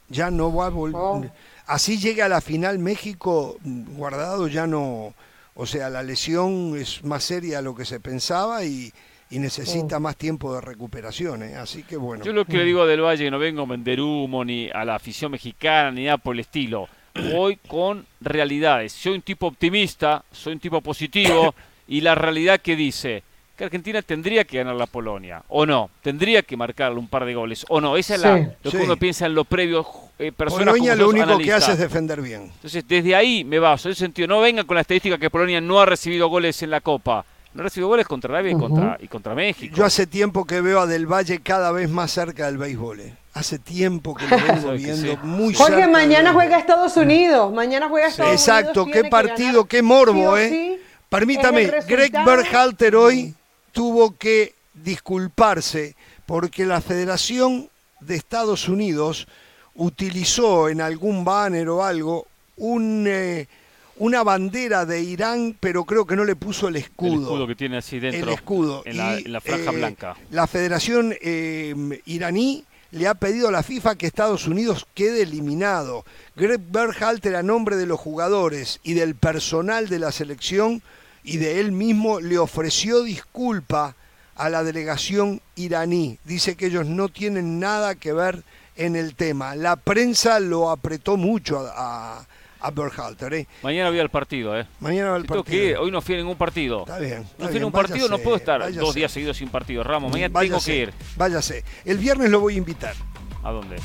Ya no va a volver. Oh. Así llega a la final México, Guardado ya no... O sea, la lesión es más seria de lo que se pensaba y, y necesita más tiempo de recuperación, ¿eh? Así que bueno. Yo lo que le digo a Del Valle, que no vengo a vender humo ni a la afición mexicana ni nada por el estilo. Voy con realidades. Soy un tipo optimista, soy un tipo positivo (coughs) y la realidad que dice que Argentina tendría que ganar la Polonia, o no, tendría que marcarle un par de goles, o no. Esa es la, lo que Sí. uno piensa en lo previo. Eh, personas Polonia lo único que hace es defender bien. Entonces, desde ahí me baso. En ese sentido, no vengan con la estadística que Polonia no ha recibido goles en la Copa. No ha recibido goles contra Arabia y, contra, y contra México. Yo hace tiempo que veo a Del Valle cada vez más cerca del béisbol. ¿eh? Hace tiempo que lo (laughs) vengo viendo sí. muy Jorge, cerca. del mañana béisbol. juega Estados Unidos, mañana juega Estados Exacto, Unidos. qué tiene que partido, qué morbo, sí ¿eh? sí. Permítame, Greg. Berhalter hoy tuvo que disculparse porque la Federación de Estados Unidos utilizó en algún banner o algo un, eh, una bandera de Irán, pero creo que no le puso el escudo. El escudo que tiene así dentro. El escudo. En la, Y, en la franja eh, blanca. La Federación eh, iraní le ha pedido a la FIFA que Estados Unidos quede eliminado. Greg Berhalter, a nombre de los jugadores y del personal de la selección y de él mismo, le ofreció disculpa a la delegación iraní. Dice que ellos no tienen nada que ver en el tema. La prensa lo apretó mucho a, a, a Berhalter. ¿eh? Mañana voy al partido, ¿eh? Mañana Si tengo partido. que ir, hoy no fui a ningún partido. Está bien. No fui a ningún partido, no puedo estar váyase. dos días seguidos sin partido. Ramos, mañana tengo que ir. Váyase. El viernes lo voy a invitar. ¿A dónde?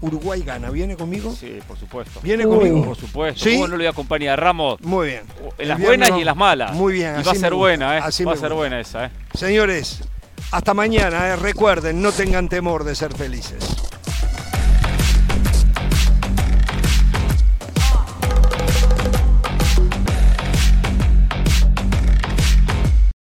Uruguay gana. ¿Viene conmigo? Sí, por supuesto. ¿Viene conmigo? Por supuesto. ¿Sí? ¿Cómo no le voy a acompañar? Ramos, Muy bien. en las buenas no- y en las malas. Muy bien. Y va a ser buena, ¿eh? así Va a ser buena esa, ¿eh? Señores, hasta mañana. ¿eh? Recuerden, no tengan temor de ser felices.